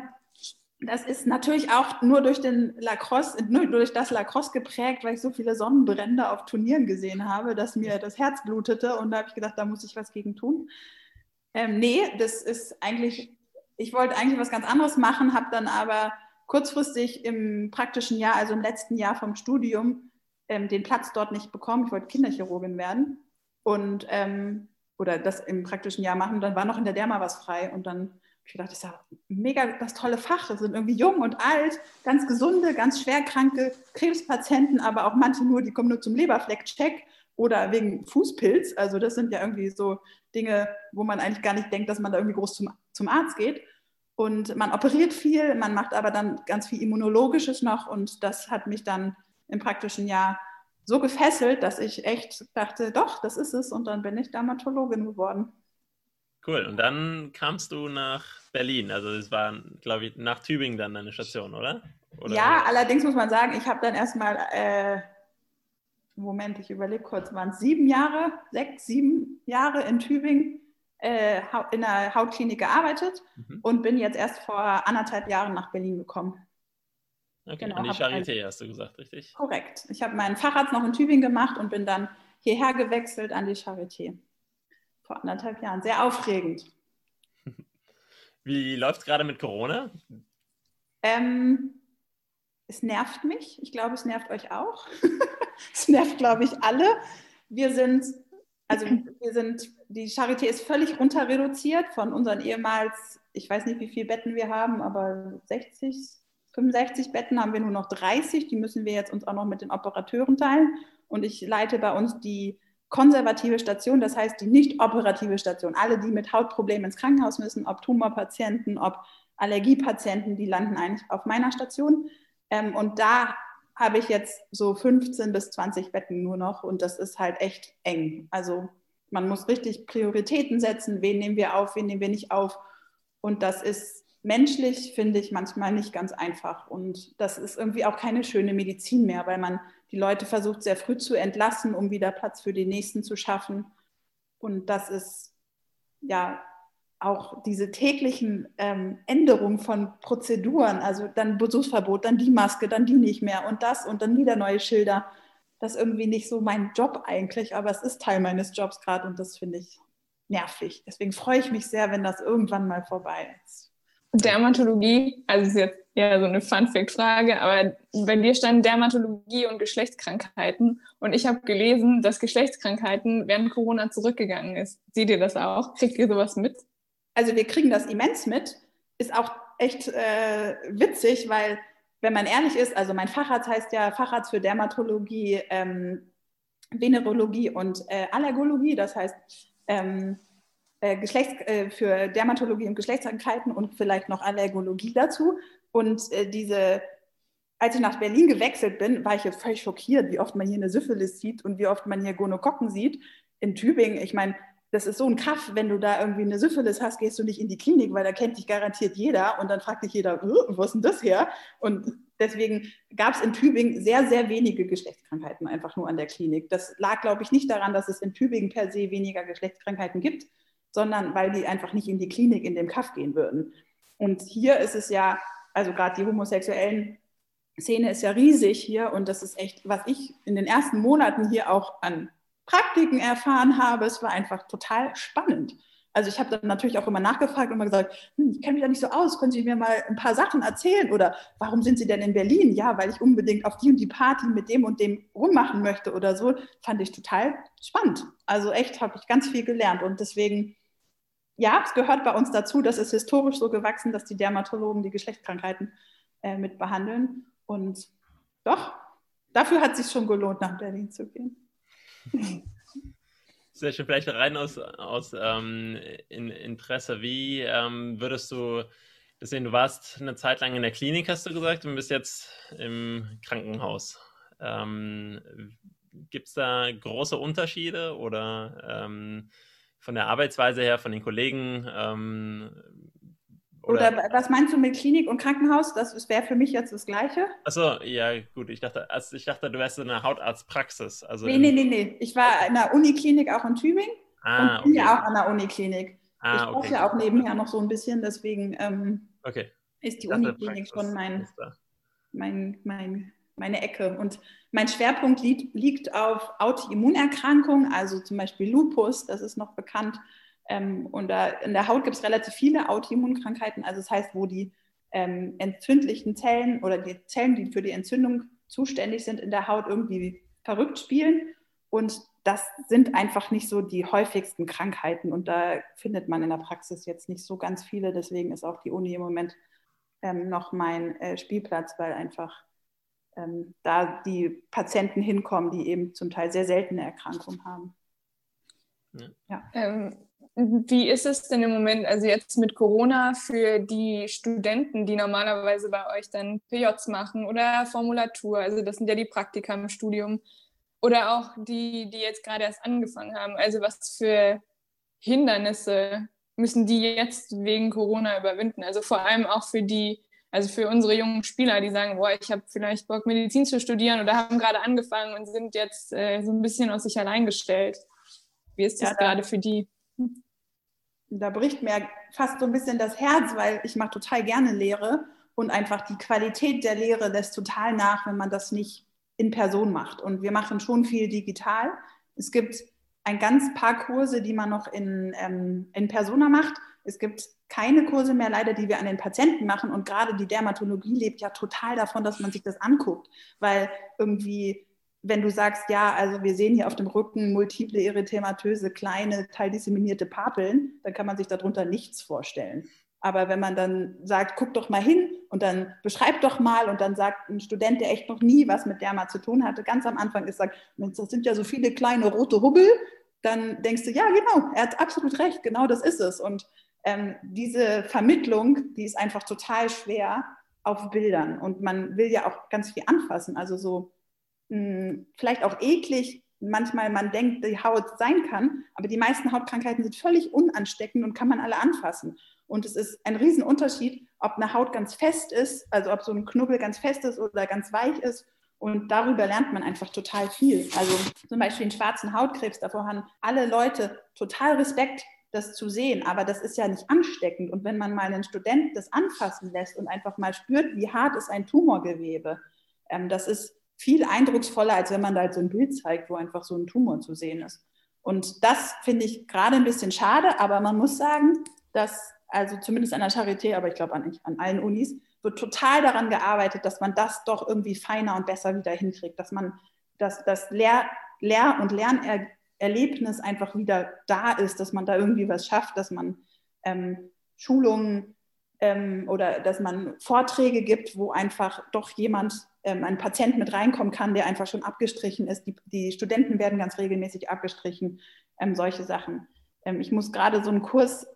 das ist natürlich auch nur durch den Lacrosse, nur durch das Lacrosse geprägt, weil ich so viele Sonnenbrände auf Turnieren gesehen habe, dass mir das Herz blutete und da habe ich gedacht, da muss ich was gegen tun. Ähm, nee, das ist eigentlich, ich wollte eigentlich was ganz anderes machen, habe dann aber kurzfristig im praktischen Jahr, also im letzten Jahr vom Studium, ähm, den Platz dort nicht bekommen. Ich wollte Kinderchirurgin werden und ähm, oder das im praktischen Jahr machen. Dann war noch in der Derma was frei und dann ich gedacht, das ist ja mega das tolle Fach. Es sind irgendwie jung und alt, ganz gesunde, ganz schwerkranke Krebspatienten, aber auch manche nur, die kommen nur zum Leberfleck-Check oder wegen Fußpilz. Also das sind ja irgendwie so Dinge, wo man eigentlich gar nicht denkt, dass man da irgendwie groß zum, zum Arzt geht. Und man operiert viel, man macht aber dann ganz viel Immunologisches noch und das hat mich dann im praktischen Jahr so gefesselt, dass ich echt dachte, doch, das ist es. Und dann bin ich Dermatologin geworden. Cool. Und dann kamst du nach Berlin. Also es war, glaube ich, nach Tübingen dann deine Station, oder? oder? Ja, allerdings muss man sagen, ich habe dann erstmal, äh, Moment, ich überlege kurz, waren es sieben Jahre, sechs, sieben Jahre in Tübingen äh, in der Hautklinik gearbeitet mhm. und bin jetzt erst vor anderthalb Jahren nach Berlin gekommen. Okay, genau, an die Charité ein, hast du gesagt, richtig? Korrekt. Ich habe meinen Facharzt noch in Tübingen gemacht und bin dann hierher gewechselt an die Charité. Vor anderthalb Jahren. Sehr aufregend. Wie läuft es gerade mit Corona? Ähm, es nervt mich. Ich glaube, es nervt euch auch. es nervt, glaube ich, alle. Wir sind, also wir sind, die Charité ist völlig runter reduziert von unseren ehemals, ich weiß nicht, wie viele Betten wir haben, aber 60, 65 Betten haben wir nur noch 30. Die müssen wir jetzt uns auch noch mit den Operateuren teilen. Und ich leite bei uns die konservative Station, das heißt die nicht operative Station. Alle, die mit Hautproblemen ins Krankenhaus müssen, ob Tumorpatienten, ob Allergiepatienten, die landen eigentlich auf meiner Station. Ähm, und da habe ich jetzt so 15 bis 20 Betten nur noch und das ist halt echt eng. Also man muss richtig Prioritäten setzen, wen nehmen wir auf, wen nehmen wir nicht auf. Und das ist menschlich finde ich manchmal nicht ganz einfach. Und das ist irgendwie auch keine schöne Medizin mehr, weil man die Leute versucht sehr früh zu entlassen, um wieder Platz für die Nächsten zu schaffen. Und das ist ja auch diese täglichen ähm, Änderungen von Prozeduren, also dann Besuchsverbot, dann die Maske, dann die nicht mehr und das und dann wieder neue Schilder. Das ist irgendwie nicht so mein Job eigentlich, aber es ist Teil meines Jobs gerade und das finde ich nervig. Deswegen freue ich mich sehr, wenn das irgendwann mal vorbei ist. Dermatologie, also ist jetzt eher so eine Fun-Fact-Frage, aber bei dir stand Dermatologie und Geschlechtskrankheiten und ich habe gelesen, dass Geschlechtskrankheiten während Corona zurückgegangen ist. Seht ihr das auch? Kriegt ihr sowas mit? Also wir kriegen das immens mit. Ist auch echt äh, witzig, weil wenn man ehrlich ist, also mein Facharzt heißt ja Facharzt für Dermatologie, ähm, Venerologie und äh, Allergologie, das heißt ähm, äh, Geschlechts, äh, für Dermatologie und Geschlechtskrankheiten und vielleicht noch Allergologie dazu. Und äh, diese, als ich nach Berlin gewechselt bin, war ich jetzt völlig schockiert, wie oft man hier eine Syphilis sieht und wie oft man hier Gonokokken sieht. In Tübingen, ich meine, das ist so ein Kaff, wenn du da irgendwie eine Syphilis hast, gehst du nicht in die Klinik, weil da kennt dich garantiert jeder und dann fragt dich jeder, wo ist denn das her? Und deswegen gab es in Tübingen sehr, sehr wenige Geschlechtskrankheiten einfach nur an der Klinik. Das lag, glaube ich, nicht daran, dass es in Tübingen per se weniger Geschlechtskrankheiten gibt, sondern weil die einfach nicht in die Klinik in dem Kaff gehen würden. Und hier ist es ja, also gerade die homosexuellen Szene ist ja riesig hier und das ist echt, was ich in den ersten Monaten hier auch an Praktiken erfahren habe, es war einfach total spannend. Also ich habe dann natürlich auch immer nachgefragt und immer gesagt, hm, ich kenne mich da nicht so aus, können Sie mir mal ein paar Sachen erzählen? Oder warum sind Sie denn in Berlin? Ja, weil ich unbedingt auf die und die Party mit dem und dem rummachen möchte oder so. Fand ich total spannend. Also echt habe ich ganz viel gelernt und deswegen ja, es gehört bei uns dazu, das ist historisch so gewachsen, dass die Dermatologen die Geschlechtskrankheiten äh, mit behandeln. Und doch, dafür hat es sich schon gelohnt, nach Berlin zu gehen. Sehr schön, vielleicht rein aus, aus ähm, in Interesse. Wie ähm, würdest du das sehen? Du warst eine Zeit lang in der Klinik, hast du gesagt, und bist jetzt im Krankenhaus. Ähm, Gibt es da große Unterschiede oder ähm, von der Arbeitsweise her, von den Kollegen? Ähm, oder, oder, was meinst du mit Klinik und Krankenhaus? Das wäre für mich jetzt das Gleiche. Achso, ja, gut. Ich dachte, also ich dachte, du wärst in einer Hautarztpraxis. Also nee, nee, nee, nee. Ich war in der Uniklinik auch in Tübingen ah, und bin okay. ja auch an der Uniklinik. Ah, ich brauche okay. ja auch nebenher noch so ein bisschen, deswegen ähm, okay. ist die Uniklinik schon mein, mein, mein meine Ecke. Und mein Schwerpunkt liegt, liegt auf Autoimmunerkrankungen, also zum Beispiel Lupus, das ist noch bekannt. Ähm, und da, in der Haut gibt es relativ viele Autoimmunkrankheiten, also das heißt, wo die ähm, entzündlichen Zellen oder die Zellen, die für die Entzündung zuständig sind in der Haut, irgendwie verrückt spielen. Und das sind einfach nicht so die häufigsten Krankheiten und da findet man in der Praxis jetzt nicht so ganz viele. Deswegen ist auch die Uni im Moment ähm, noch mein äh, Spielplatz, weil einfach ähm, da die Patienten hinkommen, die eben zum Teil sehr seltene Erkrankungen haben. Ja. ja. Ähm, wie ist es denn im Moment, also jetzt mit Corona, für die Studenten, die normalerweise bei euch dann PJs machen oder Formulatur, also das sind ja die Praktika im Studium, oder auch die, die jetzt gerade erst angefangen haben, also was für Hindernisse müssen die jetzt wegen Corona überwinden? Also vor allem auch für die, also für unsere jungen Spieler, die sagen, boah, ich habe vielleicht Bock, Medizin zu studieren oder haben gerade angefangen und sind jetzt äh, so ein bisschen auf sich allein gestellt. Wie ist das ja, gerade für die? Da bricht mir fast so ein bisschen das Herz, weil ich mache total gerne Lehre und einfach die Qualität der Lehre lässt total nach, wenn man das nicht in Person macht. Und wir machen schon viel digital. Es gibt ein ganz paar Kurse, die man noch in, ähm, in Persona macht. Es gibt keine Kurse mehr leider, die wir an den Patienten machen. Und gerade die Dermatologie lebt ja total davon, dass man sich das anguckt, weil irgendwie wenn du sagst, ja, also wir sehen hier auf dem Rücken multiple erythematöse, kleine, teildisseminierte Papeln, dann kann man sich darunter nichts vorstellen. Aber wenn man dann sagt, guck doch mal hin und dann beschreib doch mal und dann sagt ein Student, der echt noch nie was mit Derma zu tun hatte, ganz am Anfang ist, sagt, das sind ja so viele kleine rote Hubbel, dann denkst du, ja, genau, er hat absolut recht, genau das ist es. Und ähm, diese Vermittlung, die ist einfach total schwer auf Bildern. Und man will ja auch ganz viel anfassen. Also so mh, vielleicht auch eklig manchmal man denkt, die Haut sein kann, aber die meisten Hautkrankheiten sind völlig unansteckend und kann man alle anfassen. Und es ist ein Riesenunterschied, ob eine Haut ganz fest ist, also ob so ein Knubbel ganz fest ist oder ganz weich ist. Und darüber lernt man einfach total viel. Also zum Beispiel den schwarzen Hautkrebs, davor haben alle Leute total Respekt, das zu sehen. Aber das ist ja nicht ansteckend. Und wenn man mal einen Student das anfassen lässt und einfach mal spürt, wie hart ist ein Tumorgewebe, ähm, das ist viel eindrucksvoller, als wenn man da halt so ein Bild zeigt, wo einfach so ein Tumor zu sehen ist. Und das finde ich gerade ein bisschen schade, aber man muss sagen, dass, also zumindest an der Charité, aber ich glaube an, an allen Unis, wird total daran gearbeitet, dass man das doch irgendwie feiner und besser wieder hinkriegt, dass man dass das Lehr-, Lehr und Lernerlebnis einfach wieder da ist, dass man da irgendwie was schafft, dass man ähm, Schulungen ähm, oder dass man Vorträge gibt, wo einfach doch jemand ähm, ein Patient mit reinkommen kann, der einfach schon abgestrichen ist. Die, die Studenten werden ganz regelmäßig abgestrichen, ähm, solche Sachen. Ähm, ich muss gerade so einen Kurs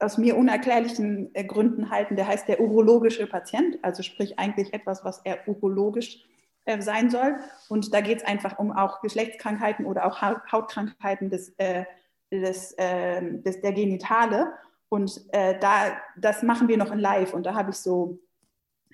aus mir unerklärlichen äh, Gründen halten, der heißt der urologische Patient, also sprich eigentlich etwas, was eher urologisch äh, sein soll. Und da geht es einfach um auch Geschlechtskrankheiten oder auch Hautkrankheiten des, äh, des, ähm, des, der Genitale. Und äh, da, das machen wir noch in live. Und da habe ich so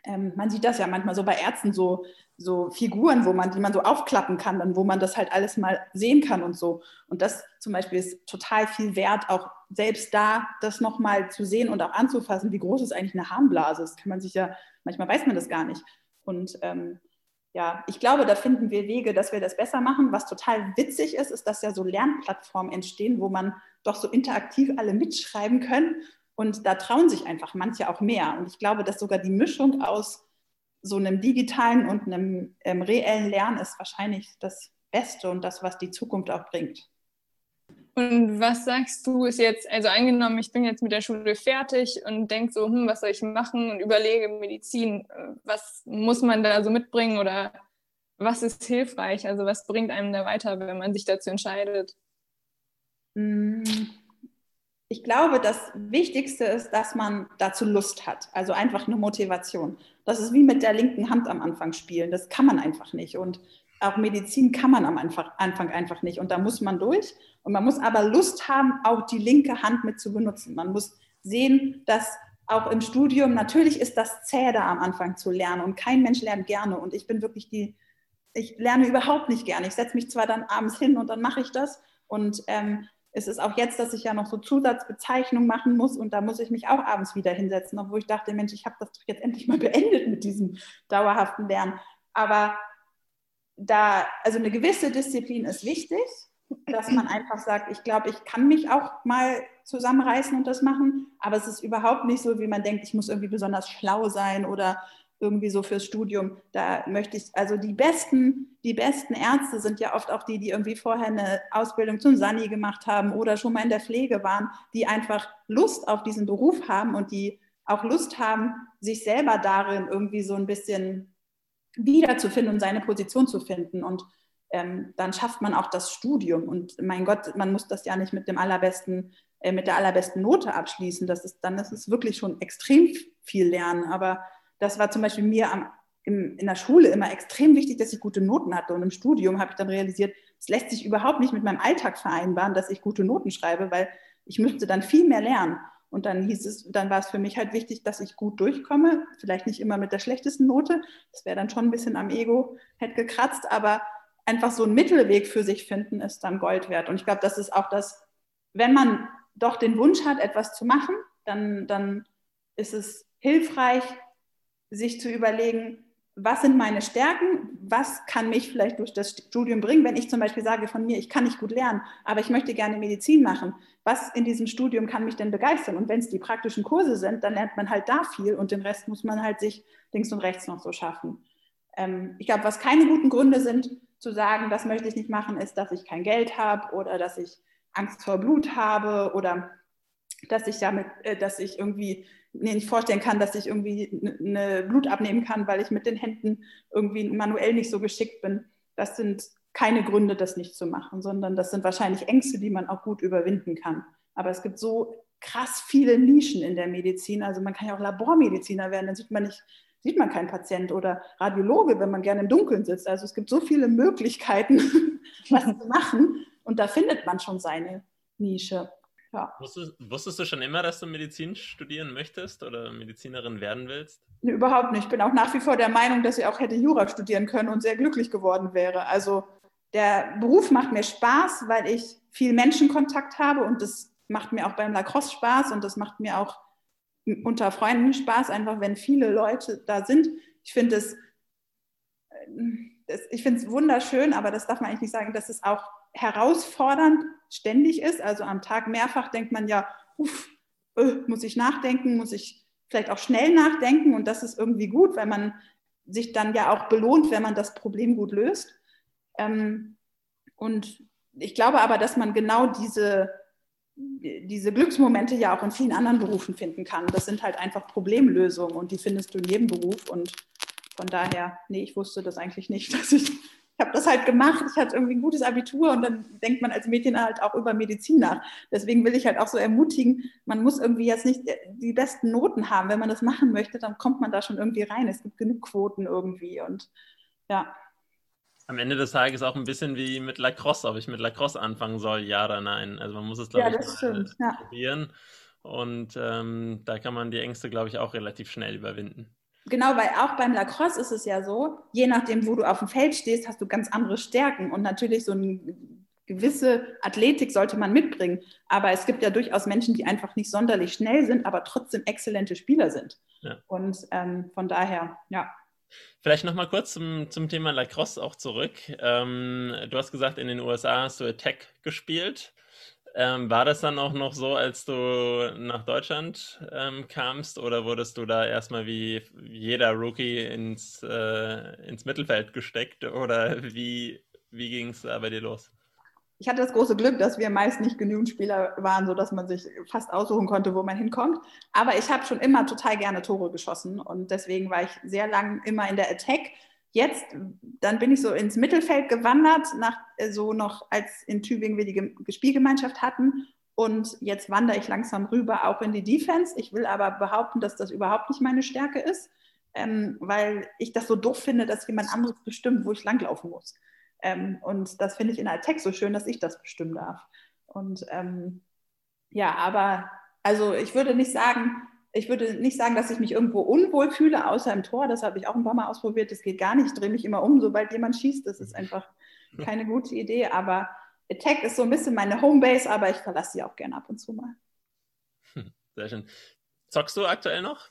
ähm, man sieht das ja manchmal so bei Ärzten, so, so Figuren, wo man, die man so aufklappen kann, dann, wo man das halt alles mal sehen kann und so. Und das zum Beispiel ist total viel wert, auch selbst da das nochmal zu sehen und auch anzufassen, wie groß ist eigentlich eine Harnblase. Das kann man sich ja, manchmal weiß man das gar nicht. Und ähm, ja, ich glaube, da finden wir Wege, dass wir das besser machen. Was total witzig ist, ist, dass ja so Lernplattformen entstehen, wo man doch so interaktiv alle mitschreiben können und da trauen sich einfach manche auch mehr. Und ich glaube, dass sogar die Mischung aus so einem digitalen und einem ähm, reellen Lernen ist wahrscheinlich das Beste und das, was die Zukunft auch bringt. Und was sagst du, ist jetzt, also angenommen, ich bin jetzt mit der Schule fertig und denke so, hm, was soll ich machen und überlege Medizin, was muss man da so mitbringen oder was ist hilfreich? Also was bringt einem da weiter, wenn man sich dazu entscheidet? Mmh ich glaube, das Wichtigste ist, dass man dazu Lust hat. Also einfach eine Motivation. Das ist wie mit der linken Hand am Anfang spielen. Das kann man einfach nicht. Und auch Medizin kann man am Anfang einfach nicht. Und da muss man durch. Und man muss aber Lust haben, auch die linke Hand mit zu benutzen. Man muss sehen, dass auch im Studium, natürlich ist das zäh da am Anfang zu lernen. Und kein Mensch lernt gerne. Und ich bin wirklich die, ich lerne überhaupt nicht gerne. Ich setze mich zwar dann abends hin und dann mache ich das. Und ähm, es ist auch jetzt, dass ich ja noch so Zusatzbezeichnungen machen muss und da muss ich mich auch abends wieder hinsetzen, obwohl ich dachte, Mensch, ich habe das doch jetzt endlich mal beendet mit diesem dauerhaften Lernen. Aber da, also eine gewisse Disziplin ist wichtig, dass man einfach sagt, ich glaube, ich kann mich auch mal zusammenreißen und das machen, aber es ist überhaupt nicht so, wie man denkt, ich muss irgendwie besonders schlau sein oder irgendwie so fürs Studium. Da möchte ich, also die besten, die besten Ärzte sind ja oft auch die, die irgendwie vorher eine Ausbildung zum Sani gemacht haben oder schon mal in der Pflege waren, die einfach Lust auf diesen Beruf haben und die auch Lust haben, sich selber darin irgendwie so ein bisschen wiederzufinden und seine Position zu finden. Und ähm, dann schafft man auch das Studium. Und mein Gott, man muss das ja nicht mit dem allerbesten, äh, mit der allerbesten Note abschließen. Das ist dann, das ist wirklich schon extrem viel Lernen. Aber das war zum Beispiel mir am, im, in der Schule immer extrem wichtig, dass ich gute Noten hatte. Und im Studium habe ich dann realisiert, es lässt sich überhaupt nicht mit meinem Alltag vereinbaren, dass ich gute Noten schreibe, weil ich müsste dann viel mehr lernen. Und dann hieß es, dann war es für mich halt wichtig, dass ich gut durchkomme. Vielleicht nicht immer mit der schlechtesten Note. Das wäre dann schon ein bisschen am Ego, hätte gekratzt, aber einfach so einen Mittelweg für sich finden, ist dann Gold wert. Und ich glaube, das ist auch das, wenn man doch den Wunsch hat, etwas zu machen, dann, dann ist es hilfreich, sich zu überlegen, was sind meine Stärken, was kann mich vielleicht durch das Studium bringen, wenn ich zum Beispiel sage von mir, ich kann nicht gut lernen, aber ich möchte gerne Medizin machen. Was in diesem Studium kann mich denn begeistern? Und wenn es die praktischen Kurse sind, dann lernt man halt da viel und den Rest muss man halt sich links und rechts noch so schaffen. Ähm, ich glaube, was keine guten Gründe sind, zu sagen, das möchte ich nicht machen, ist, dass ich kein Geld habe oder dass ich Angst vor Blut habe oder dass ich damit, äh, dass ich irgendwie mir nicht vorstellen kann, dass ich irgendwie eine Blut abnehmen kann, weil ich mit den Händen irgendwie manuell nicht so geschickt bin. Das sind keine Gründe, das nicht zu machen, sondern das sind wahrscheinlich Ängste, die man auch gut überwinden kann. Aber es gibt so krass viele Nischen in der Medizin. Also man kann ja auch Labormediziner werden, dann sieht man nicht, sieht man keinen Patient oder Radiologe, wenn man gerne im Dunkeln sitzt. Also es gibt so viele Möglichkeiten, was zu machen und da findet man schon seine Nische. Ja. Wusstest, wusstest, du schon immer, dass du Medizin studieren möchtest oder Medizinerin werden willst? Nee, überhaupt nicht. Ich bin auch nach wie vor der Meinung, dass ich auch hätte Jura studieren können und sehr glücklich geworden wäre. Also der Beruf macht mir Spaß, weil ich viel Menschenkontakt habe und das macht mir auch beim Lacrosse Spaß und das macht mir auch unter Freunden Spaß, einfach wenn viele Leute da sind. Ich finde es, ich finde es wunderschön, aber das darf man eigentlich nicht sagen, dass es auch herausfordernd ständig ist. Also am Tag mehrfach denkt man ja, uff, äh, muss ich nachdenken, muss ich vielleicht auch schnell nachdenken und das ist irgendwie gut, weil man sich dann ja auch belohnt, wenn man das Problem gut löst. Ähm, und ich glaube aber, dass man genau diese, diese Glücksmomente ja auch in vielen anderen Berufen finden kann. Das sind halt einfach Problemlösungen und die findest du in jedem Beruf. Und von daher, nee, ich wusste das eigentlich nicht, dass ich ich habe das halt gemacht, ich hatte irgendwie ein gutes Abitur und dann denkt man als Mädchen halt auch über Medizin nach. Deswegen will ich halt auch so ermutigen, man muss irgendwie jetzt nicht die besten Noten haben. Wenn man das machen möchte, dann kommt man da schon irgendwie rein. Es gibt genug Quoten irgendwie und ja. Am Ende des Tages auch ein bisschen wie mit Lacrosse, ob ich mit Lacrosse anfangen soll, ja oder nein. Also man muss es, glaube ja, ich, stimmt, ja. probieren. Und ähm, da kann man die Ängste, glaube ich, auch relativ schnell überwinden. Genau, weil auch beim Lacrosse ist es ja so, je nachdem, wo du auf dem Feld stehst, hast du ganz andere Stärken. Und natürlich so eine gewisse Athletik sollte man mitbringen. Aber es gibt ja durchaus Menschen, die einfach nicht sonderlich schnell sind, aber trotzdem exzellente Spieler sind. Ja. Und ähm, von daher, ja. Vielleicht nochmal kurz zum, zum Thema Lacrosse auch zurück. Ähm, du hast gesagt, in den USA hast du Attack gespielt. Ähm, war das dann auch noch so, als du nach Deutschland ähm, kamst oder wurdest du da erstmal wie jeder Rookie ins, äh, ins Mittelfeld gesteckt oder wie, wie ging es da bei dir los? Ich hatte das große Glück, dass wir meist nicht genügend Spieler waren, sodass man sich fast aussuchen konnte, wo man hinkommt. Aber ich habe schon immer total gerne Tore geschossen und deswegen war ich sehr lang immer in der Attack Jetzt, dann bin ich so ins Mittelfeld gewandert, nach, äh, so noch als in Tübingen wir die Spielgemeinschaft hatten. Und jetzt wandere ich langsam rüber auch in die Defense. Ich will aber behaupten, dass das überhaupt nicht meine Stärke ist, ähm, weil ich das so doof finde, dass jemand anderes bestimmt, wo ich langlaufen muss. Ähm, und das finde ich in Attack so schön, dass ich das bestimmen darf. Und ähm, ja, aber also ich würde nicht sagen, ich würde nicht sagen, dass ich mich irgendwo unwohl fühle, außer im Tor. Das habe ich auch ein paar Mal ausprobiert. Das geht gar nicht. Ich drehe mich immer um, sobald jemand schießt. Das ist einfach keine gute Idee. Aber Attack ist so ein bisschen meine Homebase, aber ich verlasse sie auch gerne ab und zu mal. Sehr schön. Zockst du aktuell noch?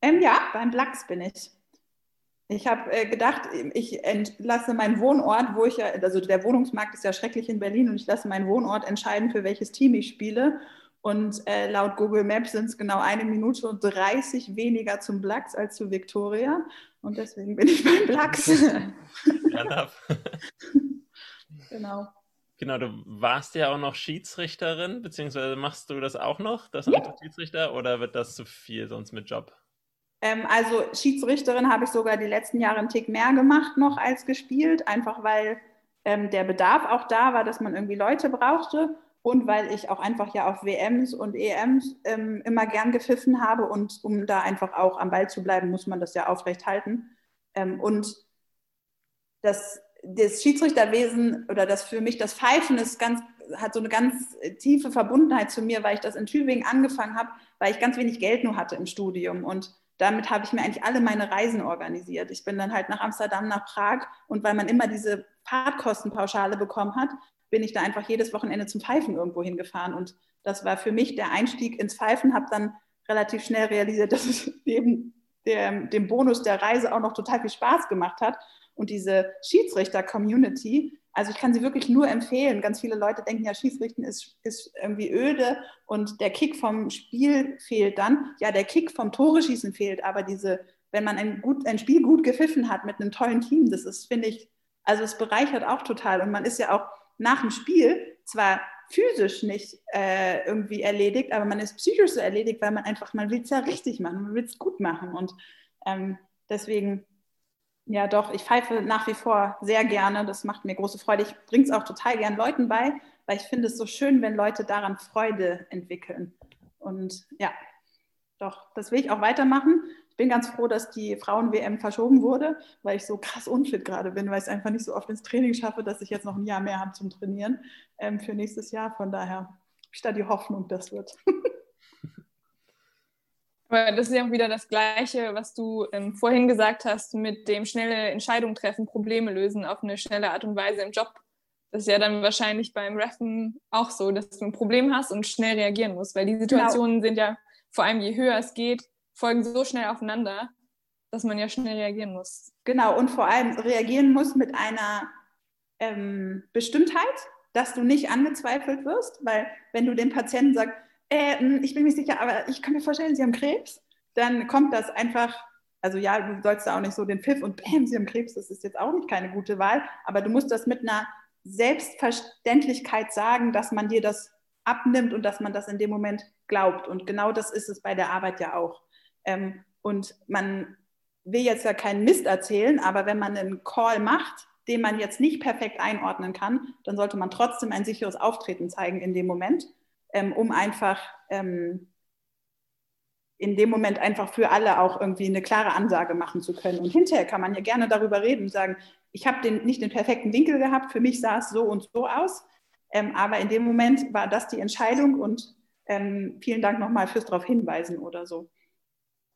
Ähm, ja, beim Blacks bin ich. Ich habe äh, gedacht, ich entlasse meinen Wohnort, wo ich ja, also der Wohnungsmarkt ist ja schrecklich in Berlin und ich lasse meinen Wohnort entscheiden, für welches Team ich spiele. Und äh, laut Google Maps sind es genau eine Minute und 30 weniger zum Blacks als zu Victoria. Und deswegen bin ich beim Blacks. genau. Genau, du warst ja auch noch Schiedsrichterin, beziehungsweise machst du das auch noch, das ja. Schiedsrichter, oder wird das zu viel sonst mit Job? Ähm, also Schiedsrichterin habe ich sogar die letzten Jahre einen Tick mehr gemacht noch als gespielt, einfach weil ähm, der Bedarf auch da war, dass man irgendwie Leute brauchte und weil ich auch einfach ja auf WMs und EMs ähm, immer gern gepfiffen habe und um da einfach auch am Ball zu bleiben, muss man das ja aufrecht halten. Ähm, und das, das Schiedsrichterwesen oder das für mich das Pfeifen ist ganz, hat so eine ganz tiefe Verbundenheit zu mir, weil ich das in Tübingen angefangen habe, weil ich ganz wenig Geld nur hatte im Studium und damit habe ich mir eigentlich alle meine Reisen organisiert. Ich bin dann halt nach Amsterdam, nach Prag und weil man immer diese Fahrtkostenpauschale bekommen hat, bin ich da einfach jedes Wochenende zum Pfeifen irgendwo hingefahren. Und das war für mich der Einstieg ins Pfeifen, habe dann relativ schnell realisiert, dass es neben dem, dem Bonus der Reise auch noch total viel Spaß gemacht hat. Und diese Schiedsrichter-Community, also ich kann sie wirklich nur empfehlen. Ganz viele Leute denken ja, Schiedsrichten ist, ist irgendwie öde und der Kick vom Spiel fehlt dann. Ja, der Kick vom Tore schießen fehlt, aber diese, wenn man ein, gut, ein Spiel gut gepfiffen hat mit einem tollen Team, das ist, finde ich, also es bereichert auch total. Und man ist ja auch nach dem Spiel zwar physisch nicht äh, irgendwie erledigt, aber man ist psychisch so erledigt, weil man einfach, man will es ja richtig machen, man will es gut machen. Und ähm, deswegen, ja doch, ich pfeife nach wie vor sehr gerne. Das macht mir große Freude. Ich bringe es auch total gern Leuten bei, weil ich finde es so schön, wenn Leute daran Freude entwickeln. Und ja, doch, das will ich auch weitermachen bin ganz froh, dass die Frauen-WM verschoben wurde, weil ich so krass unfit gerade bin, weil ich es einfach nicht so oft ins Training schaffe, dass ich jetzt noch ein Jahr mehr habe zum Trainieren ähm, für nächstes Jahr. Von daher habe ich da die Hoffnung, das wird. Aber das ist ja auch wieder das Gleiche, was du ähm, vorhin gesagt hast, mit dem schnelle Entscheidungen treffen, Probleme lösen auf eine schnelle Art und Weise im Job. Das ist ja dann wahrscheinlich beim Reffen auch so, dass du ein Problem hast und schnell reagieren musst, weil die genau. Situationen genau. sind ja vor allem, je höher es geht, folgen so schnell aufeinander, dass man ja schnell reagieren muss. Genau, und vor allem reagieren muss mit einer ähm, Bestimmtheit, dass du nicht angezweifelt wirst, weil wenn du dem Patienten sagst, äh, hm, ich bin mir sicher, aber ich kann mir vorstellen, Sie haben Krebs, dann kommt das einfach, also ja, du sollst da auch nicht so den Pfiff und bäm, Sie haben Krebs, das ist jetzt auch nicht keine gute Wahl, aber du musst das mit einer Selbstverständlichkeit sagen, dass man dir das abnimmt und dass man das in dem Moment glaubt. Und genau das ist es bei der Arbeit ja auch. Ähm, und man will jetzt ja keinen Mist erzählen, aber wenn man einen Call macht, den man jetzt nicht perfekt einordnen kann, dann sollte man trotzdem ein sicheres Auftreten zeigen in dem Moment, ähm, um einfach ähm, in dem Moment einfach für alle auch irgendwie eine klare Ansage machen zu können. Und hinterher kann man ja gerne darüber reden und sagen, ich habe den, nicht den perfekten Winkel gehabt, für mich sah es so und so aus, ähm, aber in dem Moment war das die Entscheidung und ähm, vielen Dank nochmal fürs darauf hinweisen oder so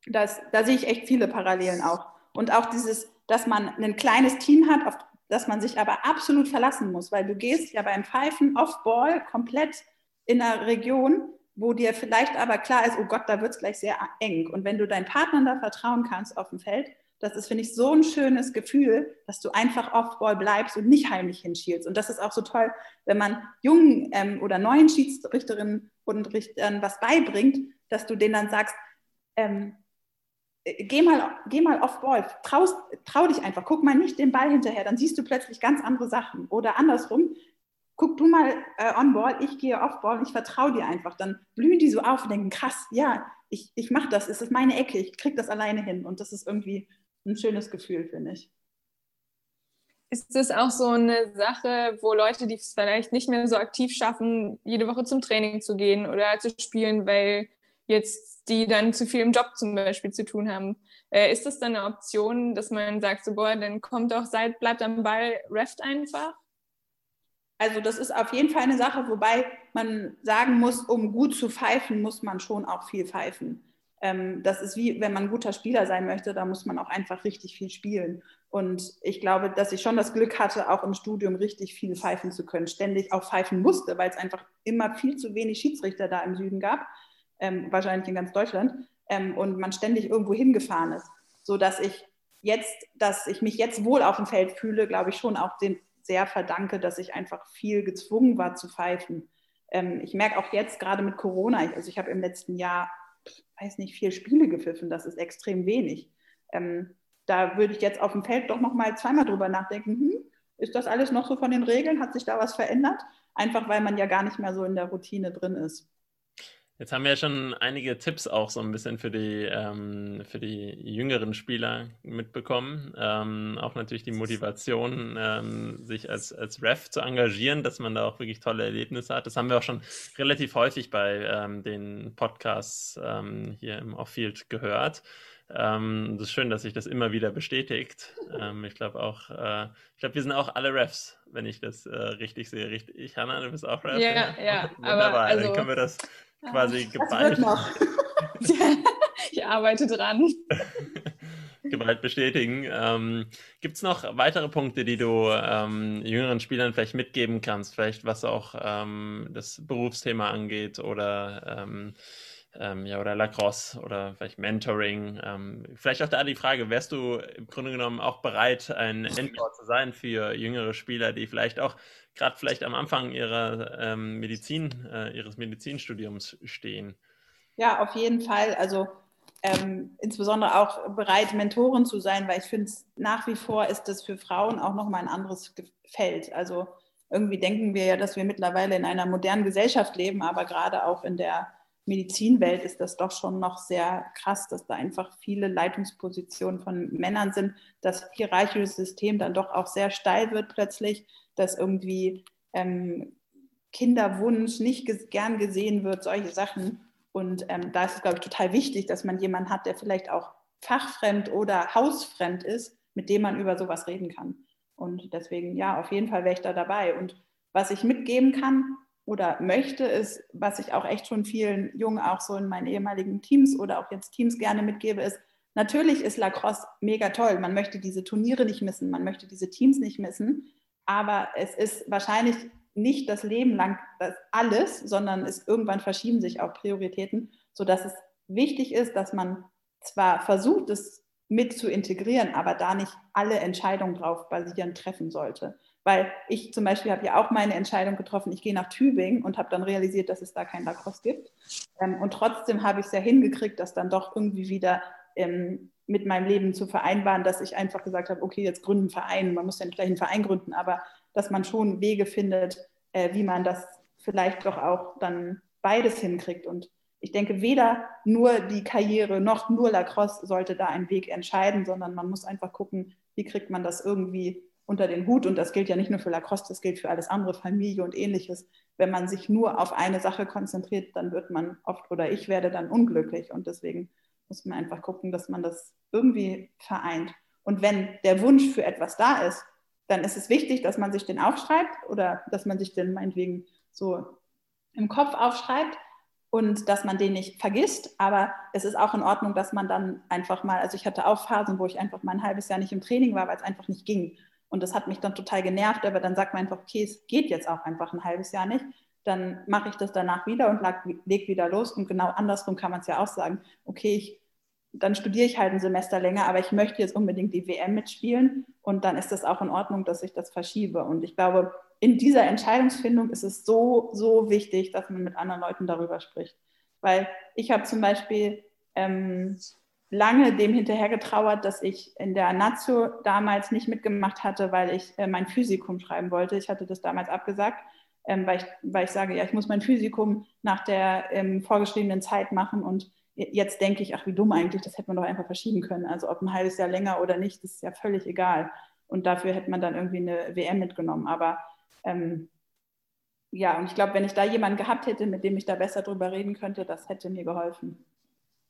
das, da sehe ich echt viele Parallelen auch. Und auch dieses, dass man ein kleines Team hat, auf das man sich aber absolut verlassen muss, weil du gehst ja beim Pfeifen off-ball komplett in einer Region, wo dir vielleicht aber klar ist, oh Gott, da wird es gleich sehr eng. Und wenn du deinen Partnern da vertrauen kannst auf dem Feld, das ist, finde ich, so ein schönes Gefühl, dass du einfach off-ball bleibst und nicht heimlich hinschielst. Und das ist auch so toll, wenn man jungen ähm, oder neuen Schiedsrichterinnen und Richtern was beibringt, dass du denen dann sagst, ähm, äh, geh mal, geh mal off-ball, trau, trau dich einfach, guck mal nicht den Ball hinterher, dann siehst du plötzlich ganz andere Sachen. Oder andersrum, guck du mal äh, on-ball, ich gehe off-ball und ich vertraue dir einfach. Dann blühen die so auf und denken, krass, ja, ich, ich mache das, es ist meine Ecke, ich kriege das alleine hin. Und das ist irgendwie ein schönes Gefühl, finde ich. Ist das auch so eine Sache, wo Leute, die es vielleicht nicht mehr so aktiv schaffen, jede Woche zum Training zu gehen oder zu spielen, weil jetzt die dann zu viel im Job zum Beispiel zu tun haben. Äh, ist das dann eine Option, dass man sagt, so, boah, dann kommt doch, seid, bleibt am Ball, reft einfach? Also das ist auf jeden Fall eine Sache, wobei man sagen muss, um gut zu pfeifen, muss man schon auch viel pfeifen. Ähm, das ist wie, wenn man guter Spieler sein möchte, da muss man auch einfach richtig viel spielen. Und ich glaube, dass ich schon das Glück hatte, auch im Studium richtig viel pfeifen zu können, ständig auch pfeifen musste, weil es einfach immer viel zu wenig Schiedsrichter da im Süden gab ähm, wahrscheinlich in ganz Deutschland, ähm, und man ständig irgendwo hingefahren ist. So dass ich jetzt, dass ich mich jetzt wohl auf dem Feld fühle, glaube ich schon auch den sehr verdanke, dass ich einfach viel gezwungen war zu pfeifen. ähm, ich merke auch jetzt gerade mit Corona, ich, also ich habe im letzten Jahr, weiß nicht, vier Spiele gepfiffen, das ist extrem wenig. Ähm, da würde ich jetzt auf dem Feld doch nochmal zweimal drüber nachdenken, hm, ist das alles noch so von den Regeln? Hat sich da was verändert? Einfach weil man ja gar nicht mehr so in der Routine drin ist. Jetzt haben wir ja schon einige Tipps auch so ein bisschen für die, ähm, für die jüngeren Spieler mitbekommen. Ähm, auch natürlich die Motivation, ähm, sich als, als Ref zu engagieren, dass man da auch wirklich tolle Erlebnisse hat. Das haben wir auch schon relativ häufig bei ähm, den Podcasts ähm, hier im Off-Field gehört. Ähm, das ist schön, dass sich das immer wieder bestätigt. Ich glaube auch, äh, ich glaube, wir sind auch alle Refs, wenn ich das äh, richtig sehe. Richtig, Hanna, du bist auch Ref? Ja, ja. Wunderbar, aber also, dann können wir das quasi geballt. noch. ich arbeite dran. geballt bestätigen. Ähm, Gibt es noch weitere Punkte, die du ähm, jüngeren Spielern vielleicht mitgeben kannst? Vielleicht was auch ähm, das Berufsthema angeht oder ähm, ähm, ja, oder Lacrosse oder vielleicht Mentoring. Ähm, vielleicht auch da die Frage, wärst du im Grunde genommen auch bereit, ein Mentor zu sein für jüngere Spieler, die vielleicht auch gerade vielleicht am Anfang ihrer ähm, Medizin, äh, ihres Medizinstudiums stehen? Ja, auf jeden Fall. Also ähm, insbesondere auch bereit, Mentoren zu sein, weil ich finde, nach wie vor ist das für Frauen auch nochmal ein anderes Feld. Also irgendwie denken wir ja, dass wir mittlerweile in einer modernen Gesellschaft leben, aber gerade auch in der Medizinwelt ist das doch schon noch sehr krass, dass da einfach viele Leitungspositionen von Männern sind, das hierarchische System dann doch auch sehr steil wird plötzlich, dass irgendwie ähm, Kinderwunsch nicht ges gern gesehen wird, solche Sachen. Und ähm, da ist es, glaube ich, total wichtig, dass man jemanden hat, der vielleicht auch fachfremd oder hausfremd ist, mit dem man über sowas reden kann. Und deswegen, ja, auf jeden Fall wäre ich da dabei. Und was ich mitgeben kann, oder möchte, ist, was ich auch echt schon vielen Jungen auch so in meinen ehemaligen Teams oder auch jetzt Teams gerne mitgebe, ist, natürlich ist Lacrosse mega toll. Man möchte diese Turniere nicht missen, man möchte diese Teams nicht missen, aber es ist wahrscheinlich nicht das Leben lang das alles, sondern es irgendwann verschieben sich auch Prioritäten, sodass es wichtig ist, dass man zwar versucht, es mit zu integrieren, aber da nicht alle Entscheidungen drauf basieren treffen sollte. Weil ich zum Beispiel habe ja auch meine Entscheidung getroffen, ich gehe nach Tübingen und habe dann realisiert, dass es da kein Lacrosse gibt. Ähm, und trotzdem habe ich es ja hingekriegt, das dann doch irgendwie wieder ähm, mit meinem Leben zu vereinbaren, dass ich einfach gesagt habe, okay, jetzt gründen Verein. Man muss ja nicht gleich einen Verein gründen, aber dass man schon Wege findet, äh, wie man das vielleicht doch auch dann beides hinkriegt. Und ich denke, weder nur die Karriere noch nur Lacrosse sollte da einen Weg entscheiden, sondern man muss einfach gucken, wie kriegt man das irgendwie unter den Hut. Und das gilt ja nicht nur für Lacrosse, das gilt für alles andere, Familie und ähnliches. Wenn man sich nur auf eine Sache konzentriert, dann wird man oft oder ich werde dann unglücklich. Und deswegen muss man einfach gucken, dass man das irgendwie vereint. Und wenn der Wunsch für etwas da ist, dann ist es wichtig, dass man sich den aufschreibt oder dass man sich den meinetwegen so im Kopf aufschreibt und dass man den nicht vergisst. Aber es ist auch in Ordnung, dass man dann einfach mal, also ich hatte auch Phasen, wo ich einfach mal ein halbes Jahr nicht im Training war, weil es einfach nicht ging. Und das hat mich dann total genervt, aber dann sagt man einfach, okay, es geht jetzt auch einfach ein halbes Jahr nicht. Dann mache ich das danach wieder und lege wieder los. Und genau andersrum kann man es ja auch sagen, okay, ich, dann studiere ich halt ein Semester länger, aber ich möchte jetzt unbedingt die WM mitspielen. Und dann ist das auch in Ordnung, dass ich das verschiebe. Und ich glaube, in dieser Entscheidungsfindung ist es so, so wichtig, dass man mit anderen Leuten darüber spricht. Weil ich habe zum Beispiel ähm, lange dem hinterhergetrauert, dass ich in der Nazio damals nicht mitgemacht hatte, weil ich äh, mein Physikum schreiben wollte. Ich hatte das damals abgesagt, ähm, weil, ich, weil ich sage, ja, ich muss mein Physikum nach der ähm, vorgeschriebenen Zeit machen und jetzt denke ich, ach, wie dumm eigentlich, das hätte man doch einfach verschieben können. Also ob ein halbes Jahr länger oder nicht, das ist ja völlig egal. Und dafür hätte man dann irgendwie eine WM mitgenommen. Aber ähm, ja, und ich glaube, wenn ich da jemanden gehabt hätte, mit dem ich da besser drüber reden könnte, das hätte mir geholfen.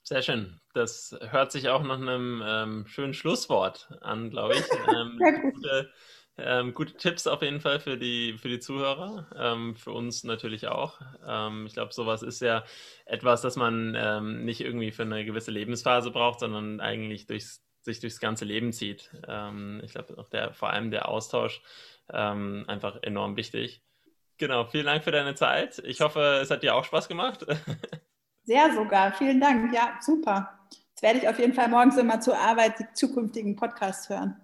Sehr schön. Das hört sich auch nach einem ähm, schönen Schlusswort an, glaube ich. Ähm, gute, ähm, gute, Tipps auf jeden Fall für die, für die Zuhörer, ähm, für uns natürlich auch. Ähm, ich glaube, sowas ist ja etwas, das man ähm, nicht irgendwie für eine gewisse Lebensphase braucht, sondern eigentlich durchs, sich durchs ganze Leben zieht. ich glaube, auch der, vor allem der Austausch einfach enorm wichtig. Genau, vielen Dank für deine Zeit. Ich hoffe, es hat dir auch Spaß gemacht. Sehr sogar. Vielen Dank. Ja, super. Jetzt werde ich auf jeden Fall morgens immer zur Arbeit die zukünftigen Podcasts hören.